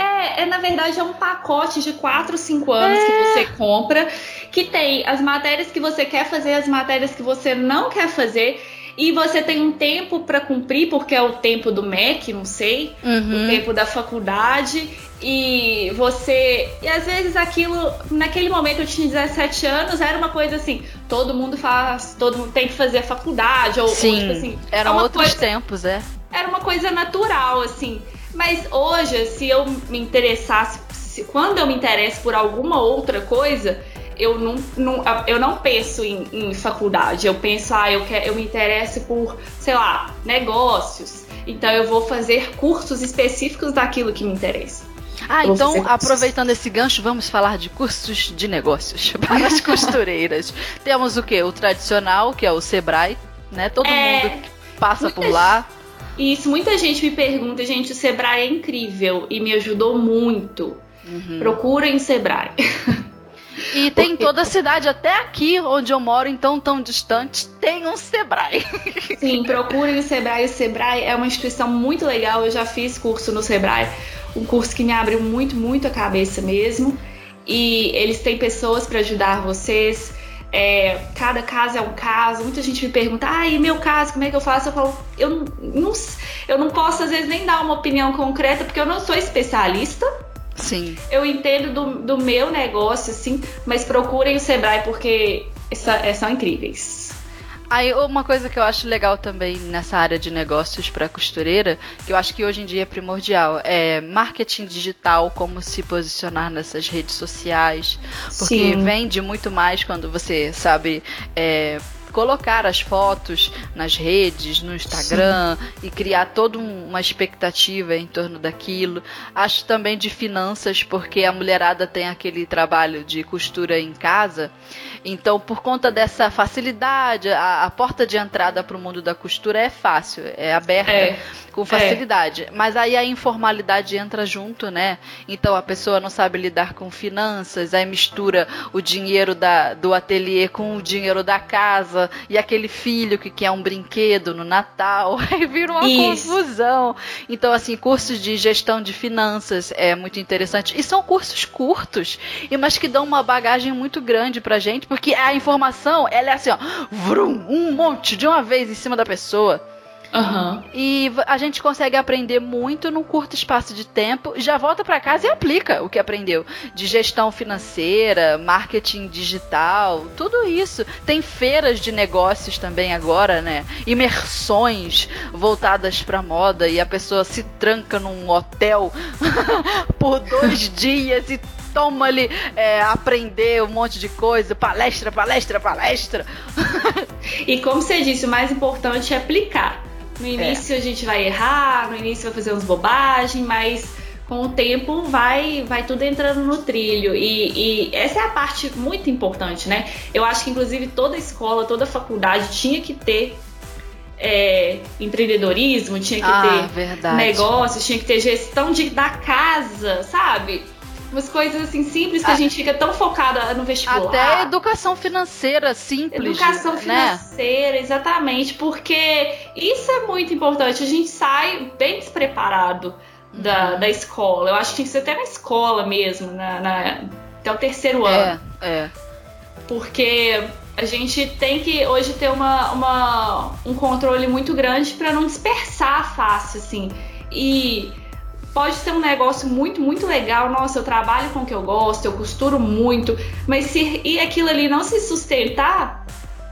É, é, na verdade é um pacote de 4, 5 anos que você compra, que tem as matérias que você quer fazer, as matérias que você não quer fazer, e você tem um tempo pra cumprir, porque é o tempo do MEC, não sei, o Uhum. tempo da faculdade e você e às vezes aquilo naquele momento eu tinha 17 anos era uma coisa assim todo mundo faz todo mundo tem que fazer a faculdade ou, ou, Sim, tipo assim eram é outros coisa- tempos, é. era uma coisa natural assim mas hoje se eu me interessasse se, quando eu me interesso por alguma outra coisa eu não, não, eu não penso em, em faculdade, eu penso, ah, eu, quero, eu me interesso por, sei lá, negócios. Então eu vou fazer cursos específicos daquilo que me interessa. Ah, Vou então, aproveitando esse gancho, vamos falar de cursos de negócios para as costureiras. Temos o que? O tradicional, que é o Sebrae, né? Todo É, mundo passa por lá. E isso muita gente me pergunta, gente, o Sebrae é incrível e me ajudou muito. Uhum. Procurem o Sebrae. E tem em toda a cidade, até aqui onde eu moro, então tão distante, tem um Sebrae. Sim, procurem o Sebrae. O Sebrae é uma instituição muito legal. Eu já fiz curso no Sebrae, um curso que me abriu muito, muito a cabeça mesmo. E eles têm pessoas para ajudar vocês. É, cada caso é um caso. Muita gente me pergunta: ah, e meu caso, como é que eu faço? Eu falo: eu não, não- eu não posso, às vezes, nem dar uma opinião concreta, porque eu não sou especialista. Sim. Eu entendo do, do meu negócio, assim, mas procurem o Sebrae porque é, são incríveis. Aí uma coisa que eu acho legal também nessa área de negócios para costureira, que eu acho que hoje em dia é primordial, é marketing digital, como se posicionar nessas redes sociais, porque Sim. vende muito mais quando você sabe é, colocar as fotos nas redes, no Instagram Sim. e criar toda uma expectativa em torno daquilo. Acho também de finanças, porque a mulherada tem aquele trabalho de costura em casa. Então, por conta dessa facilidade, a, a porta de entrada para o mundo da costura é fácil, é aberta é, com facilidade. É. Mas aí a informalidade entra junto, né? Então a pessoa não sabe lidar com finanças, aí mistura o dinheiro da, do ateliê com o dinheiro da casa e aquele filho que quer um brinquedo no Natal, aí vira uma Isso. confusão. Então, assim, cursos de gestão de finanças é muito interessante. E são cursos curtos, mas que dão uma bagagem muito grande pra gente, porque a informação, ela é assim, ó, vrum, um monte de uma vez em cima da pessoa. Uhum. E a gente consegue aprender muito num curto espaço de tempo, já volta para casa e aplica o que aprendeu de gestão financeira, marketing digital, tudo isso. Tem feiras de negócios também agora, né? Imersões voltadas para moda e a pessoa se tranca num hotel por dois dias e toma ali é, aprender um monte de coisa, palestra, palestra, palestra. e como você disse, o mais importante é aplicar. No é. início é. a gente vai errar, no início vai fazer umas bobagens, mas com o tempo vai, vai tudo entrando no trilho. E, e, essa é a parte muito importante, né? Eu acho que inclusive toda escola, toda faculdade tinha que ter é, empreendedorismo, tinha que ah, ter verdade. negócios, tinha que ter gestão de, da casa, sabe? Umas coisas assim simples que a, a gente fica tão focada no vestibular. Até educação financeira simples. Educação né? financeira, exatamente, porque isso é muito importante. A gente sai bem despreparado da, uhum. da escola. Eu acho que tem que ser até na escola mesmo, na, na até o terceiro ano. É, é. Porque a gente tem que hoje ter uma, uma um controle muito grande para não dispersar fácil, assim. E pode ser um negócio muito, muito legal. Nossa, eu trabalho com o que eu gosto, eu costuro muito, mas se e aquilo ali não se sustentar,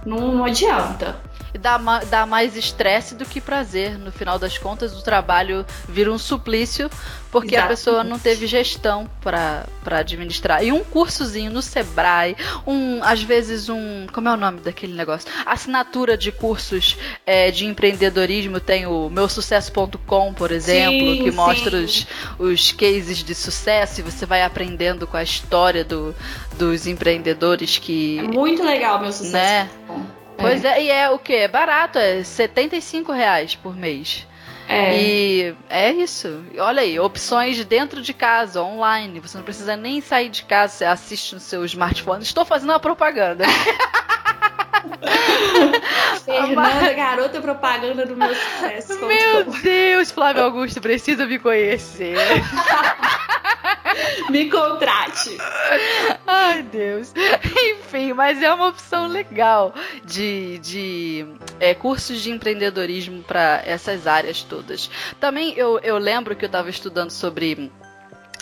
não, não adianta dá, dá mais estresse do que prazer. No final das contas, o trabalho vira um suplício porque Exatamente. a pessoa não teve gestão para administrar. E um cursozinho no Sebrae, um às vezes um. Como é o nome daquele negócio? Assinatura de cursos é, de empreendedorismo. Tem o meusucesso.com, por exemplo, sim, que mostra os, os cases de sucesso e você vai aprendendo com a história do, dos empreendedores que. É muito legal, meu sucesso. Né? Pois é. é, e é o que? É barato, é 75 reais por mês. É. E é isso. Olha aí, opções dentro de casa, online. Você não precisa nem sair de casa, você assiste no seu smartphone. Estou fazendo uma propaganda. Fernanda, garota propaganda do meu sucesso. Meu Deus, Flávio Augusto, precisa me conhecer. me contrate. Ai, Deus. Enfim, mas é uma opção legal de, de é, cursos de empreendedorismo para essas áreas todas. Também eu, eu lembro que eu estava estudando sobre.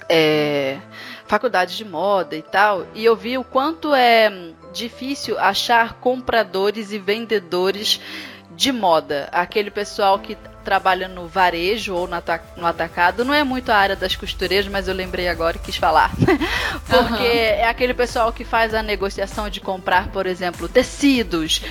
É, faculdade de moda e tal, e eu vi o quanto é difícil achar compradores e vendedores de moda. Aquele pessoal que trabalha no varejo ou no atacado, não é muito a área das costureiras, mas eu lembrei agora e quis falar. Porque uhum. é aquele pessoal que faz a negociação de comprar, por exemplo, tecidos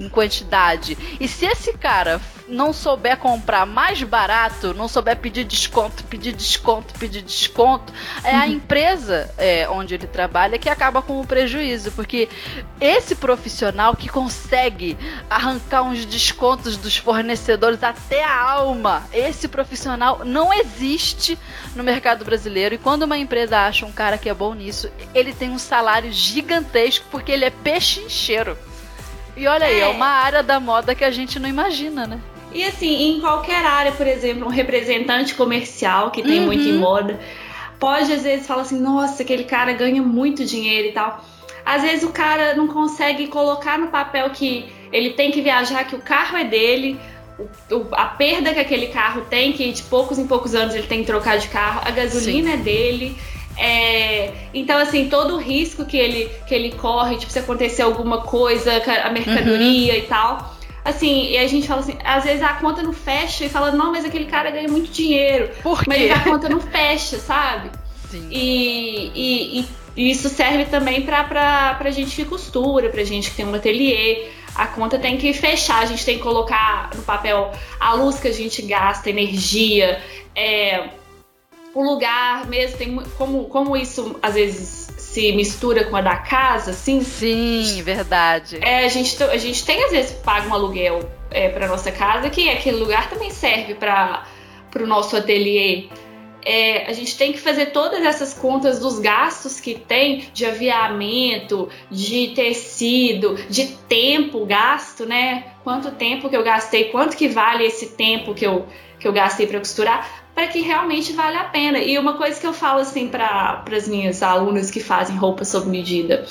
em, quantidade. E se esse cara não souber comprar mais barato, não souber pedir desconto, pedir desconto, pedir desconto, é a uhum. empresa é, onde ele trabalha que acaba com o prejuízo, porque esse profissional que consegue arrancar uns descontos dos fornecedores até a alma, esse profissional não existe no mercado brasileiro. E quando uma empresa acha um cara que é bom nisso, ele tem um salário gigantesco porque ele é pechincheiro. E olha aí, é, é uma área da moda que a gente não imagina, né? E assim, em qualquer área, por exemplo, um representante comercial que tem uhum. muito em moda, pode às vezes falar assim: nossa, aquele cara ganha muito dinheiro e tal. Às vezes o cara não consegue colocar no papel que ele tem que viajar, que o carro é dele, o, a perda que aquele carro tem, que de poucos em poucos anos ele tem que trocar de carro, a gasolina Sim. é dele. É, então, assim, todo o risco que ele, que ele corre, tipo, se acontecer alguma coisa, a mercadoria uhum. e tal. Assim, e a gente fala assim, às vezes a conta não fecha e fala, não, mas aquele cara ganha muito dinheiro. Por quê? Mas a conta não fecha, sabe? Sim. E, e, e isso serve também para a gente que costura, para gente que tem um ateliê. A conta tem que fechar, a gente tem que colocar no papel a luz que a gente gasta, energia, é, o lugar mesmo, tem como, como isso às vezes se mistura com a da casa, assim. Sim, verdade. É, a gente, a gente tem às vezes paga um aluguel é, para nossa casa, que aquele lugar também serve para o no ateliê. É, a gente tem que fazer todas essas contas dos gastos que tem de aviamento, de tecido, de tempo gasto, né? Quanto tempo que eu gastei, quanto que vale esse tempo que eu, que eu gastei para costurar, para que realmente vale a pena. E uma coisa que eu falo assim para as minhas alunas que fazem roupa sob medida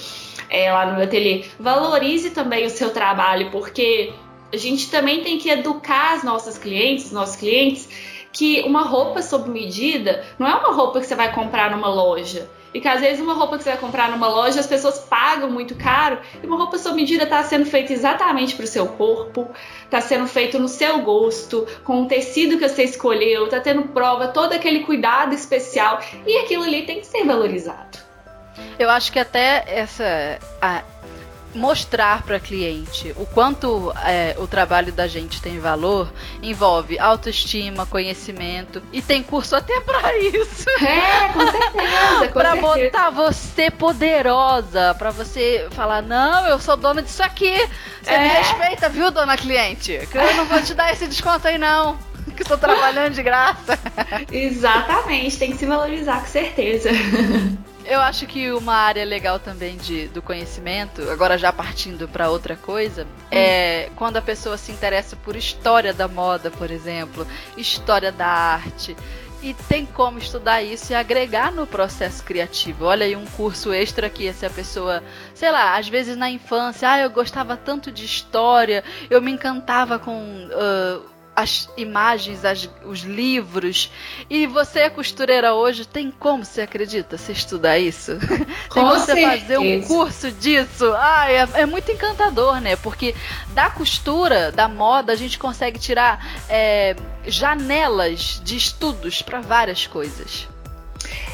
é, lá no ateliê, valorize também o seu trabalho, porque a gente também tem que educar as nossas clientes, nossos clientes, que uma roupa sob medida não é uma roupa que você vai comprar numa loja. E que às vezes uma roupa que você vai comprar numa loja as pessoas pagam muito caro e uma roupa sob medida está sendo feita exatamente para o seu corpo, está sendo feito no seu gosto, com o tecido que você escolheu, está tendo prova, todo aquele cuidado especial e aquilo ali tem que ser valorizado. Eu acho que até essa a, mostrar para cliente o quanto é, o trabalho da gente tem valor envolve autoestima, conhecimento e tem curso até para isso. É, com certeza. para botar você poderosa, para você falar não, eu sou dona disso aqui. Você é. me respeita, viu, dona cliente? Que eu não vou te dar esse desconto aí não. Que estou trabalhando de graça. Exatamente, tem que se valorizar com certeza. Eu acho que uma área legal também de, do conhecimento, agora já partindo para outra coisa, hum. é quando a pessoa se interessa por história da moda, por exemplo, história da arte. E tem como estudar isso e agregar no processo criativo. Olha aí um curso extra aqui, se a pessoa, sei lá, às vezes na infância, ah, eu gostava tanto de história, eu me encantava com. Uh, as imagens, as, os livros. E você é costureira hoje, tem como você acredita? Você estudar isso? tem como você fazer um curso disso? Ah, é, é, muito encantador, né? Porque da costura, da moda, a gente consegue tirar é, janelas de estudos para várias coisas.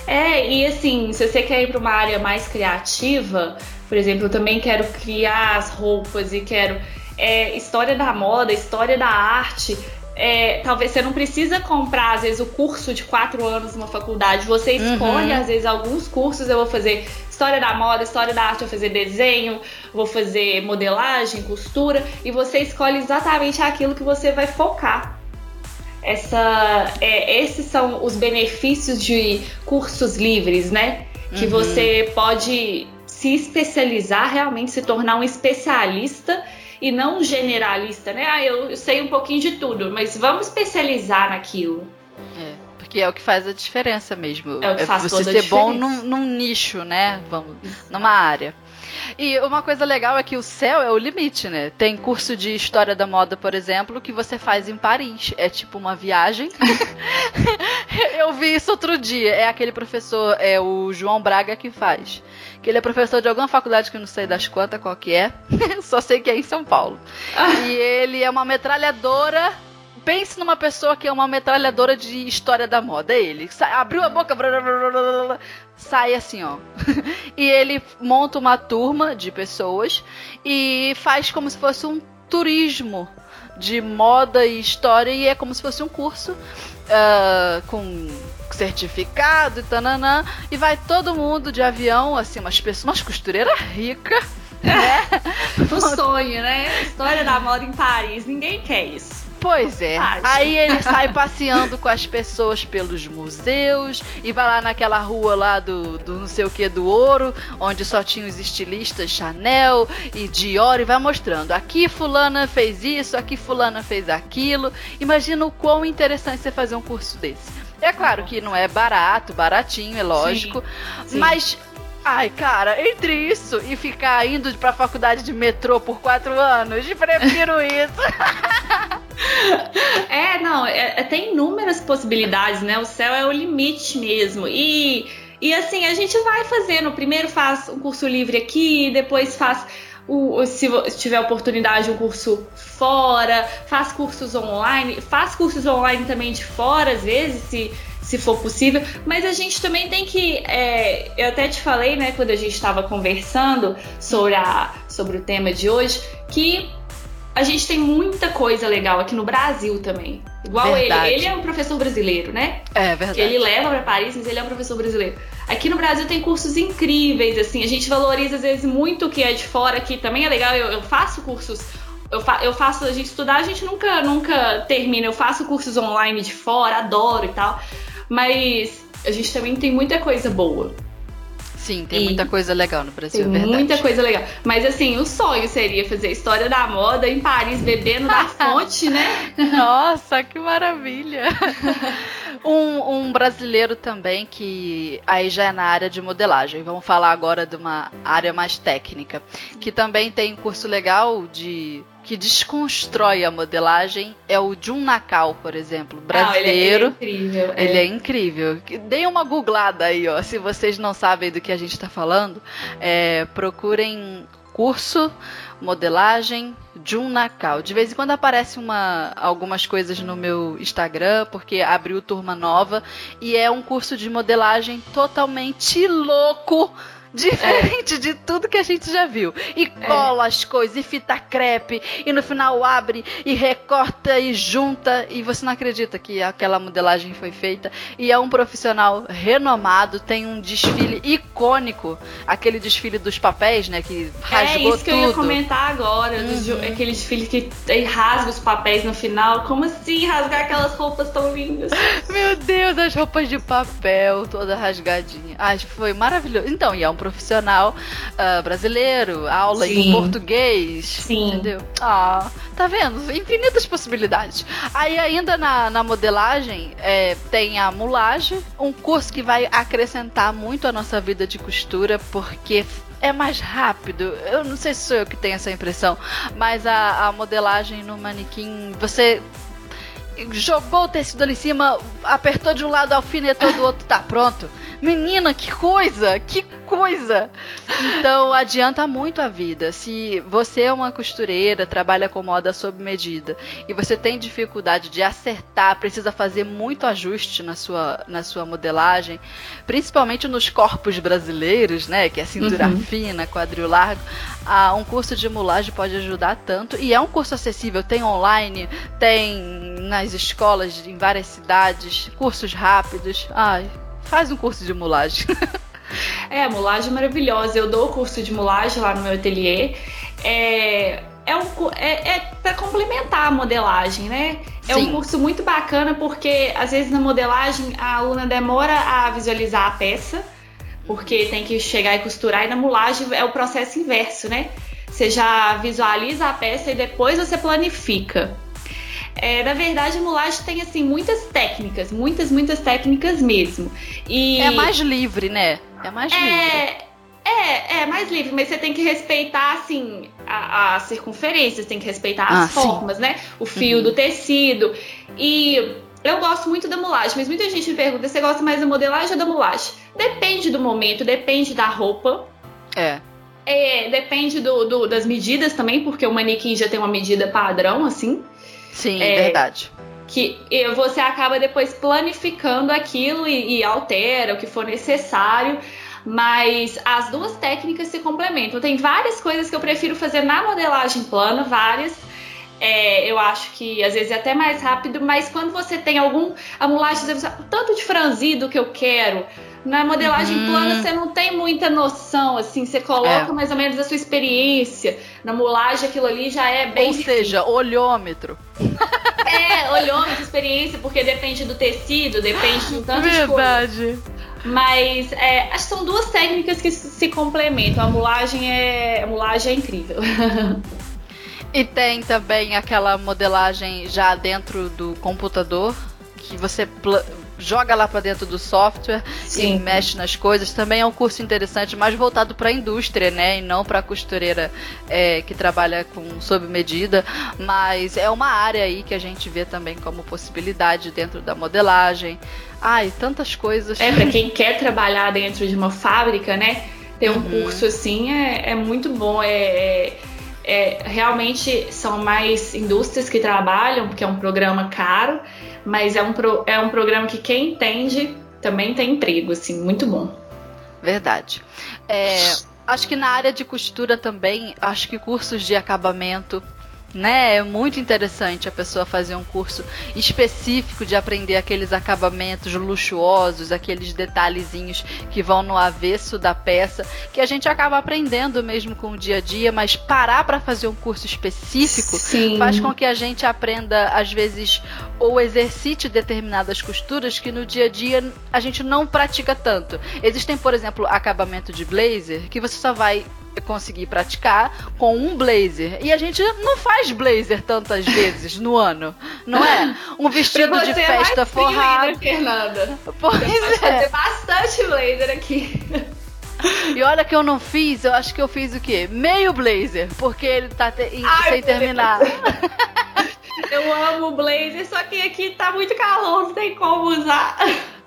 É, e assim, se você quer ir para uma área mais criativa, por exemplo, eu também quero criar as roupas e quero é, história da moda, história da arte. É, talvez você não precisa comprar, às vezes, o curso de quatro anos numa faculdade. Você escolhe, uhum. às vezes, alguns cursos. Eu vou fazer história da moda, história da arte, eu vou fazer desenho, vou fazer modelagem, costura. E você escolhe exatamente aquilo que você vai focar. Essa, é, esses são os benefícios de cursos livres, né? Que uhum. você pode se especializar, realmente se tornar um especialista e não generalista, né? Ah, eu, sei um pouquinho de tudo, mas vamos especializar naquilo. É, porque é o que faz a diferença mesmo. É o que é faz você ser bom num, num, nicho, né? Vamos, numa área. E uma coisa legal é que o céu é o limite, né? Tem curso de história da moda, por exemplo, que você faz em Paris. É tipo uma viagem. Eu vi isso outro dia. É aquele professor, é o João Braga que faz. Que ele é professor de alguma faculdade que eu não sei das quantas qual que é. Só sei que é em São Paulo. Ah. E ele é uma metralhadora pense numa pessoa que é uma metralhadora de história da moda. É ele. abriu a boca, blá, blá, blá, sai assim, ó. e ele monta uma turma de pessoas e faz como se fosse um turismo de moda e história e é como se fosse um curso uh, com certificado e tananã e vai todo mundo de avião assim umas pessoas umas costureiras ricas né? o sonho né história da moda em Paris ninguém quer isso Pois é. Aí ele sai passeando com as pessoas pelos museus e vai lá naquela rua lá do, do não sei o que do ouro, onde só tinha os estilistas Chanel e Dior e vai mostrando. Aqui fulana fez isso, aqui fulana fez aquilo. Imagina o quão interessante você fazer um curso desse. É claro que não é barato, baratinho, é lógico, sim, sim. mas Ai, cara, entre isso e ficar indo pra faculdade de metrô por quatro anos, prefiro isso. é, não, é, é, tem inúmeras possibilidades, né? O céu é o limite mesmo. E, e assim, a gente vai fazendo. Primeiro faz um curso livre aqui, depois faz o, se, tiver oportunidade, um curso fora, faz cursos online, faz cursos online também de fora, às vezes, se se for possível. Mas a gente também tem que. É, eu até te falei, né, quando a gente estava conversando sobre, a, sobre o tema de hoje, que a gente tem muita coisa legal aqui no Brasil também. Igual verdade. ele. Ele é um professor brasileiro, né? É verdade. Ele leva para Paris, mas ele é um professor brasileiro. Aqui no Brasil tem cursos incríveis, assim. A gente valoriza às vezes muito o que é de fora, que também é legal. Eu, eu faço cursos. Eu, fa eu faço a gente estudar, a gente nunca, nunca termina. Eu faço cursos online de fora, adoro e tal. Mas a gente também tem muita coisa boa. Sim, tem e muita coisa legal no Brasil, tem é verdade. Muita coisa legal. Mas assim, o sonho seria fazer história da moda em Paris, bebendo da fonte, né? Nossa, que maravilha! um, um brasileiro também que aí já é na área de modelagem. Vamos falar agora de uma área mais técnica. Que também tem um curso legal de que desconstrói a modelagem é o Jun Nakao, por exemplo, brasileiro. Ah, ele é, incrível. Ele é. é incrível. Deem uma googlada aí, ó. Se vocês não sabem do que a gente está falando, é, procurem curso modelagem Jun Nakao. De vez em quando aparece uma, algumas coisas no meu Instagram, porque abriu turma nova e é um curso de modelagem totalmente louco Diferente é. de tudo que a gente já viu. E é. cola as coisas, e fita crepe, e no final abre e recorta e junta. E você não acredita que aquela modelagem foi feita. E é um profissional renomado, tem um desfile icônico. Aquele desfile dos papéis, né? Que rasgou É isso que tudo. eu ia comentar agora. Uhum. Aquele desfile que rasga os papéis no final. Como assim rasgar aquelas roupas tão lindas? Meu Deus, as roupas de papel, toda rasgadinha. Ai, foi maravilhoso. Então, e é um profissional uh, brasileiro, aula Sim. em português. Sim. Entendeu? Ah, tá vendo? Infinitas possibilidades. Aí ainda na, na modelagem é, tem a mulagem, um curso que vai acrescentar muito a nossa vida de costura, porque é mais rápido. Eu não sei se sou eu que tenho essa impressão, mas a, a modelagem no manequim, você jogou o tecido ali em cima, apertou de um lado, alfinetou do outro, tá pronto. Menina, que coisa! Que coisa! Então adianta muito a vida. Se você é uma costureira, trabalha com moda sob medida e você tem dificuldade de acertar, precisa fazer muito ajuste na sua, na sua modelagem, principalmente nos corpos brasileiros, né? Que é cintura uhum. fina, quadril largo. Ah, um curso de mulagem pode ajudar tanto e é um curso acessível. Tem online, tem nas escolas em várias cidades, cursos rápidos. Ai, Faz um curso de mulagem. é, a mulagem é maravilhosa. Eu dou o curso de mulagem lá no meu ateliê. É, é, um, é, é para complementar a modelagem, né? É Sim. um curso muito bacana porque às vezes na modelagem a aluna demora a visualizar a peça, porque tem que chegar e costurar, e na mulagem é o processo inverso, né? Você já visualiza a peça e depois você planifica. É, na verdade, a mulagem tem assim muitas técnicas, muitas, muitas técnicas mesmo. E é mais livre, né? É mais é... livre. É, é mais livre, mas você tem que respeitar, assim, a, a circunferência, você tem que respeitar as ah, formas, sim. né? O fio uhum. do tecido. E eu gosto muito da mulagem, mas muita gente me pergunta: você gosta mais da modelagem ou da mulagem? Depende do momento, depende da roupa. É. É, depende do, do, das medidas também, porque o manequim já tem uma medida padrão, assim. Sim, é, verdade. Que você acaba depois planificando aquilo e, e altera o que for necessário mas as duas técnicas se complementam. Tem várias coisas que eu prefiro fazer na modelagem plana, várias. É, eu acho que às vezes é até mais rápido, mas quando você tem algum. A mulagem, tanto de franzido que eu quero, na modelagem uhum. plana você não tem muita noção, assim, você coloca é. mais ou menos a sua experiência. Na mulagem aquilo ali já é bem. Ou seja, olhômetro. É, olhômetro, experiência, porque depende do tecido, depende de um tanto Verdade. de coisa. Mas é, acho que são duas técnicas que se complementam. A mulagem é, a mulagem é incrível. E tem também aquela modelagem já dentro do computador que você joga lá para dentro do software Sim. e mexe nas coisas. Também é um curso interessante, mais voltado para a indústria, né? E não para a costureira é, que trabalha com sob medida. Mas é uma área aí que a gente vê também como possibilidade dentro da modelagem. Ai, tantas coisas. É, para quem quer trabalhar dentro de uma fábrica, né? Ter um uhum. curso assim é, é muito bom. é, é é, realmente são mais indústrias que trabalham, porque é um programa caro, mas é um, pro, é um programa que quem entende também tem emprego, assim, muito bom. Verdade. É, acho que na área de costura também, acho que cursos de acabamento né? É muito interessante a pessoa fazer um curso específico de aprender aqueles acabamentos luxuosos, aqueles detalhezinhos que vão no avesso da peça, que a gente acaba aprendendo mesmo com o dia a dia, mas parar para fazer um curso específico Sim. faz com que a gente aprenda às vezes ou exercite determinadas costuras que no dia a dia a gente não pratica tanto. Existem, por exemplo, acabamento de blazer que você só vai conseguir praticar com um blazer. E a gente não faz blazer tantas vezes no ano, não é? Um vestido de é festa é forrado. Fernanda. Pois é. Fazer bastante blazer aqui. E olha que eu não fiz, eu acho que eu fiz o quê? Meio blazer, porque ele tá te Ai, sem terminar. Eu amo blazer, só que aqui tá muito calor, não tem como usar.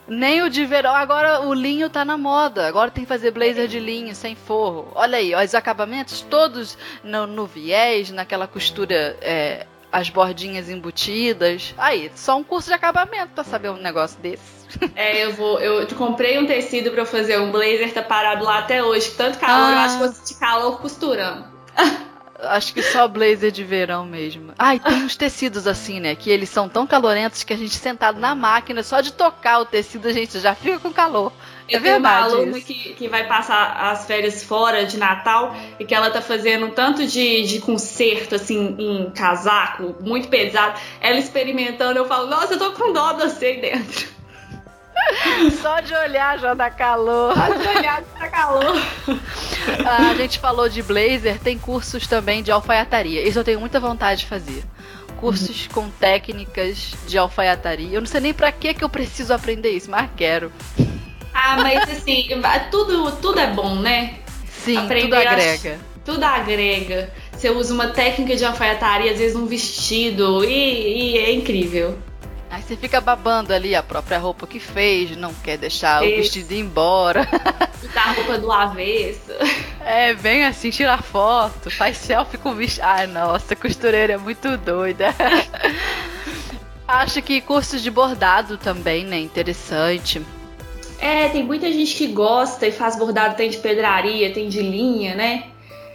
Nem o de verão. Agora o linho tá na moda. Agora tem que fazer blazer de linho, sem forro. Olha aí, os acabamentos todos no, no viés, naquela costura. É, as bordinhas embutidas. Aí, só um curso de acabamento pra saber um negócio desse. É, eu vou. Eu comprei um tecido para fazer um blazer, tá parado lá até hoje. Tanto calor, ah. eu acho que vou sentir calor costurando. Acho que só blazer de verão mesmo. Ah, e tem uns tecidos assim, né? Que eles são tão calorentos que a gente sentado na máquina, só de tocar o tecido, a gente já fica com calor. É eu tenho uma aluna que, que vai passar as férias fora de Natal e que ela tá fazendo um tanto de, de conserto, assim, em casaco, muito pesado. Ela experimentando, eu falo, nossa, eu tô com dó de você aí dentro. Só de olhar já dá calor. Só de olhar já dá calor. a gente falou de blazer, tem cursos também de alfaiataria. Isso eu tenho muita vontade de fazer. Cursos uhum. com técnicas de alfaiataria. Eu não sei nem para que que eu preciso aprender isso, mas quero. Ah, mas assim, tudo, tudo é bom, né? Sim, aprender, tudo agrega. Tudo agrega. Você usa uma técnica de alfaiataria, às vezes um vestido, e, e é incrível. Aí você fica babando ali a própria roupa que fez, não quer deixar o vestido ir embora. Tá a roupa do avesso. É, vem assim, tirar foto, faz selfie com o vestido. Ai, nossa, costureira é muito doida. Acho que cursos de bordado também, né? Interessante. É, tem muita gente que gosta e faz bordado, tem de pedraria, tem de linha, né?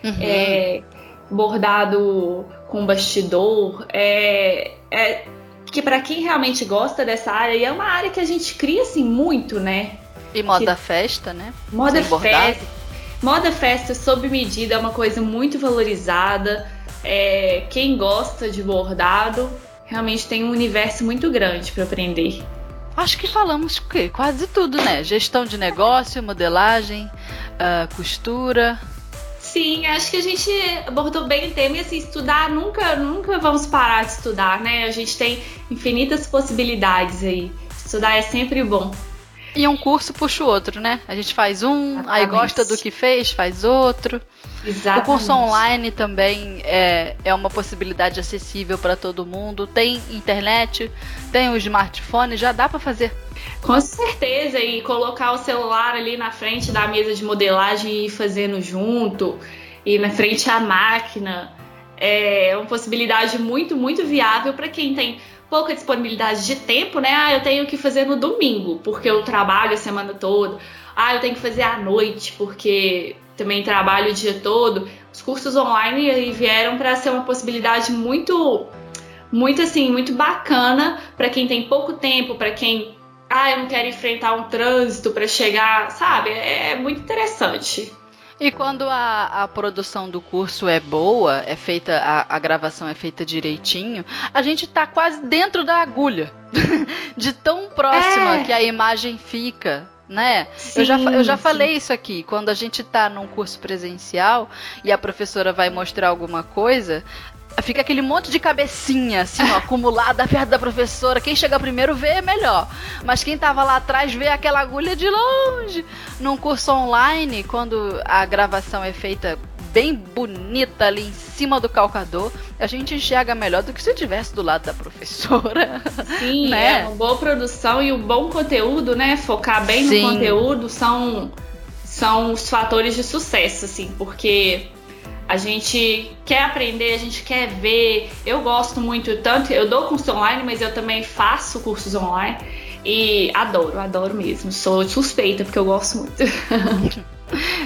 Uhum. É, bordado com bastidor. É, é, que para quem realmente gosta dessa área, e é uma área que a gente cria assim muito, né? E moda que... festa, né? Moda festa. Moda festa sob medida é uma coisa muito valorizada. É, quem gosta de bordado realmente tem um universo muito grande para aprender. Acho que falamos o quê? Quase tudo, né? Gestão de negócio, modelagem, uh, costura, Sim, acho que a gente abordou bem o tema e assim, estudar nunca, nunca vamos parar de estudar, né? A gente tem infinitas possibilidades aí. Estudar é sempre bom. E um curso puxa o outro, né? A gente faz um, Exatamente. aí gosta do que fez, faz outro. Exatamente. O curso online também é, é uma possibilidade acessível para todo mundo. Tem internet, tem o smartphone, já dá para fazer. Com certeza, e colocar o celular ali na frente da mesa de modelagem e ir fazendo junto, e na frente à máquina. É uma possibilidade muito, muito viável para quem tem pouca disponibilidade de tempo, né? Ah, eu tenho que fazer no domingo, porque eu trabalho a semana toda. Ah, eu tenho que fazer à noite, porque também trabalho o dia todo. Os cursos online vieram para ser uma possibilidade muito, muito assim, muito bacana para quem tem pouco tempo, para quem ah, eu não quero enfrentar um trânsito para chegar, sabe? É, é muito interessante. E quando a, a produção do curso é boa, é feita, a, a gravação é feita direitinho, a gente tá quase dentro da agulha. de tão próxima é. que a imagem fica né? Sim, eu já, eu já falei isso aqui. Quando a gente tá num curso presencial e a professora vai mostrar alguma coisa, fica aquele monte de cabecinha, assim, ó, acumulada perto da professora. Quem chega primeiro vê melhor. Mas quem tava lá atrás vê aquela agulha de longe. Num curso online, quando a gravação é feita bem bonita ali em cima do calcador, a gente enxerga melhor do que se estivesse do lado da professora. Sim, né? é uma boa produção e um bom conteúdo, né? Focar bem Sim. no conteúdo são, são os fatores de sucesso, assim, porque A gente quer aprender, a gente quer ver. Eu gosto muito, tanto eu dou curso online, mas eu também faço cursos online. E adoro, adoro mesmo. Sou suspeita porque eu gosto muito.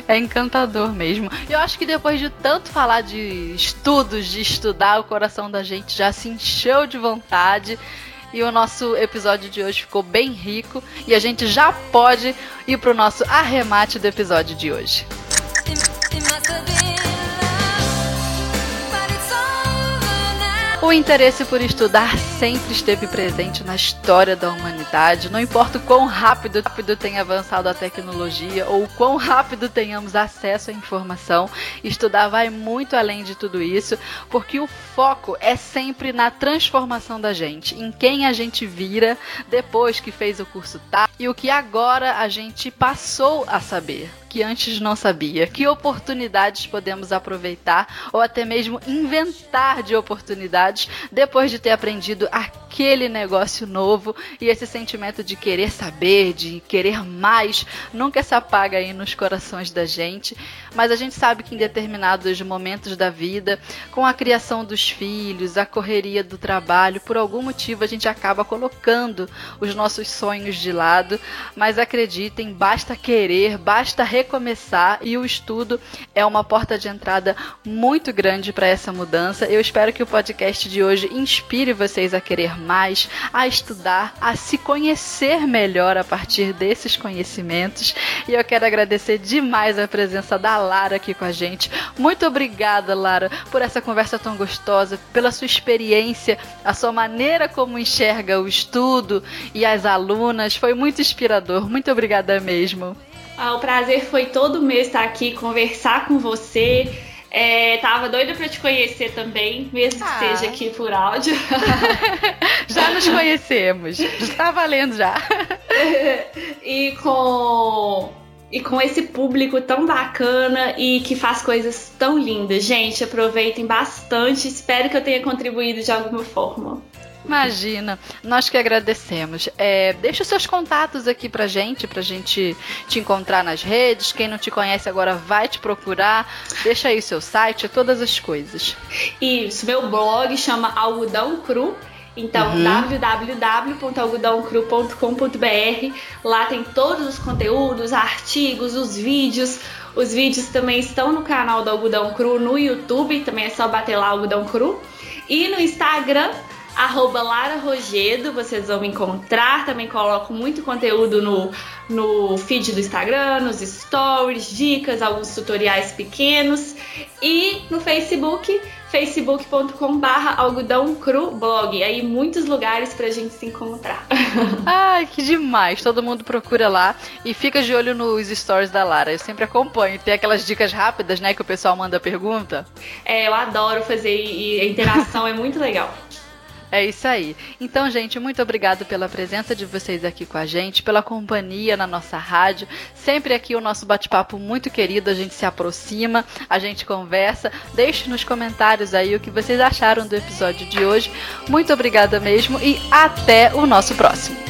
É encantador mesmo. Eu acho que depois de tanto falar de estudos, de estudar, o coração da gente já se encheu de vontade. E o nosso episódio de hoje ficou bem rico. E a gente já pode ir pro nosso arremate do episódio de hoje. O interesse por estudar sempre esteve presente na história da humanidade, não importa o quão rápido, rápido tenha avançado a tecnologia ou o quão rápido tenhamos acesso à informação, estudar vai muito além de tudo isso, porque o foco é sempre na transformação da gente, em quem a gente vira depois que fez o curso tá e o que agora a gente passou a saber que antes não sabia? Que oportunidades podemos aproveitar ou até mesmo inventar de oportunidades depois de ter aprendido aquele negócio novo e esse sentimento de querer saber, de querer mais, nunca se apaga aí nos corações da gente. Mas a gente sabe que em determinados momentos da vida, com a criação dos filhos, a correria do trabalho, por algum motivo a gente acaba colocando os nossos sonhos de lado. Mas acreditem, basta querer, basta recomeçar e o estudo é uma porta de entrada muito grande para essa mudança. Eu espero que o podcast de hoje inspire vocês a querer mais, a estudar, a se conhecer melhor a partir desses conhecimentos. E eu quero agradecer demais a presença da Lara aqui com a gente. Muito obrigada, Lara, por essa conversa tão gostosa, pela sua experiência, a sua maneira como enxerga o estudo e as alunas. Foi muito inspirador. Muito obrigada mesmo. Ah, o prazer foi todo meu estar aqui, conversar com você. É, tava doida para te conhecer também, mesmo que ah. seja aqui por áudio. já nos conhecemos, está valendo já. e com e com esse público tão bacana e que faz coisas tão lindas. Gente, aproveitem bastante. Espero que eu tenha contribuído de alguma forma. Imagina, nós que agradecemos. É, deixa os seus contatos aqui pra gente, pra gente te encontrar nas redes. Quem não te conhece agora vai te procurar. Deixa aí o seu site, todas as coisas. Isso, meu blog chama Algodão Cru. Então, uhum. www.algodãocru.com.br. Lá tem todos os conteúdos, artigos, os vídeos. Os vídeos também estão no canal do Algodão Cru no YouTube, também é só bater lá Algodão Cru. E no Instagram, arroba Lara Rogedo, vocês vão me encontrar. Também coloco muito conteúdo no, no feed do Instagram, nos stories, dicas, alguns tutoriais pequenos. E no Facebook, facebook.com barra algodão cru blog. Aí muitos lugares pra gente se encontrar. Ai, que demais. Todo mundo procura lá e fica de olho nos stories da Lara. Eu sempre acompanho. Tem aquelas dicas rápidas, né, que o pessoal manda pergunta. É, eu adoro fazer e a interação é muito legal. É isso aí. Então, gente, muito obrigado pela presença de vocês aqui com a gente, pela companhia na nossa rádio. Sempre aqui o nosso bate-papo muito querido, a gente se aproxima, a gente conversa. Deixe nos comentários aí o que vocês acharam do episódio de hoje. Muito obrigada mesmo e até o nosso próximo.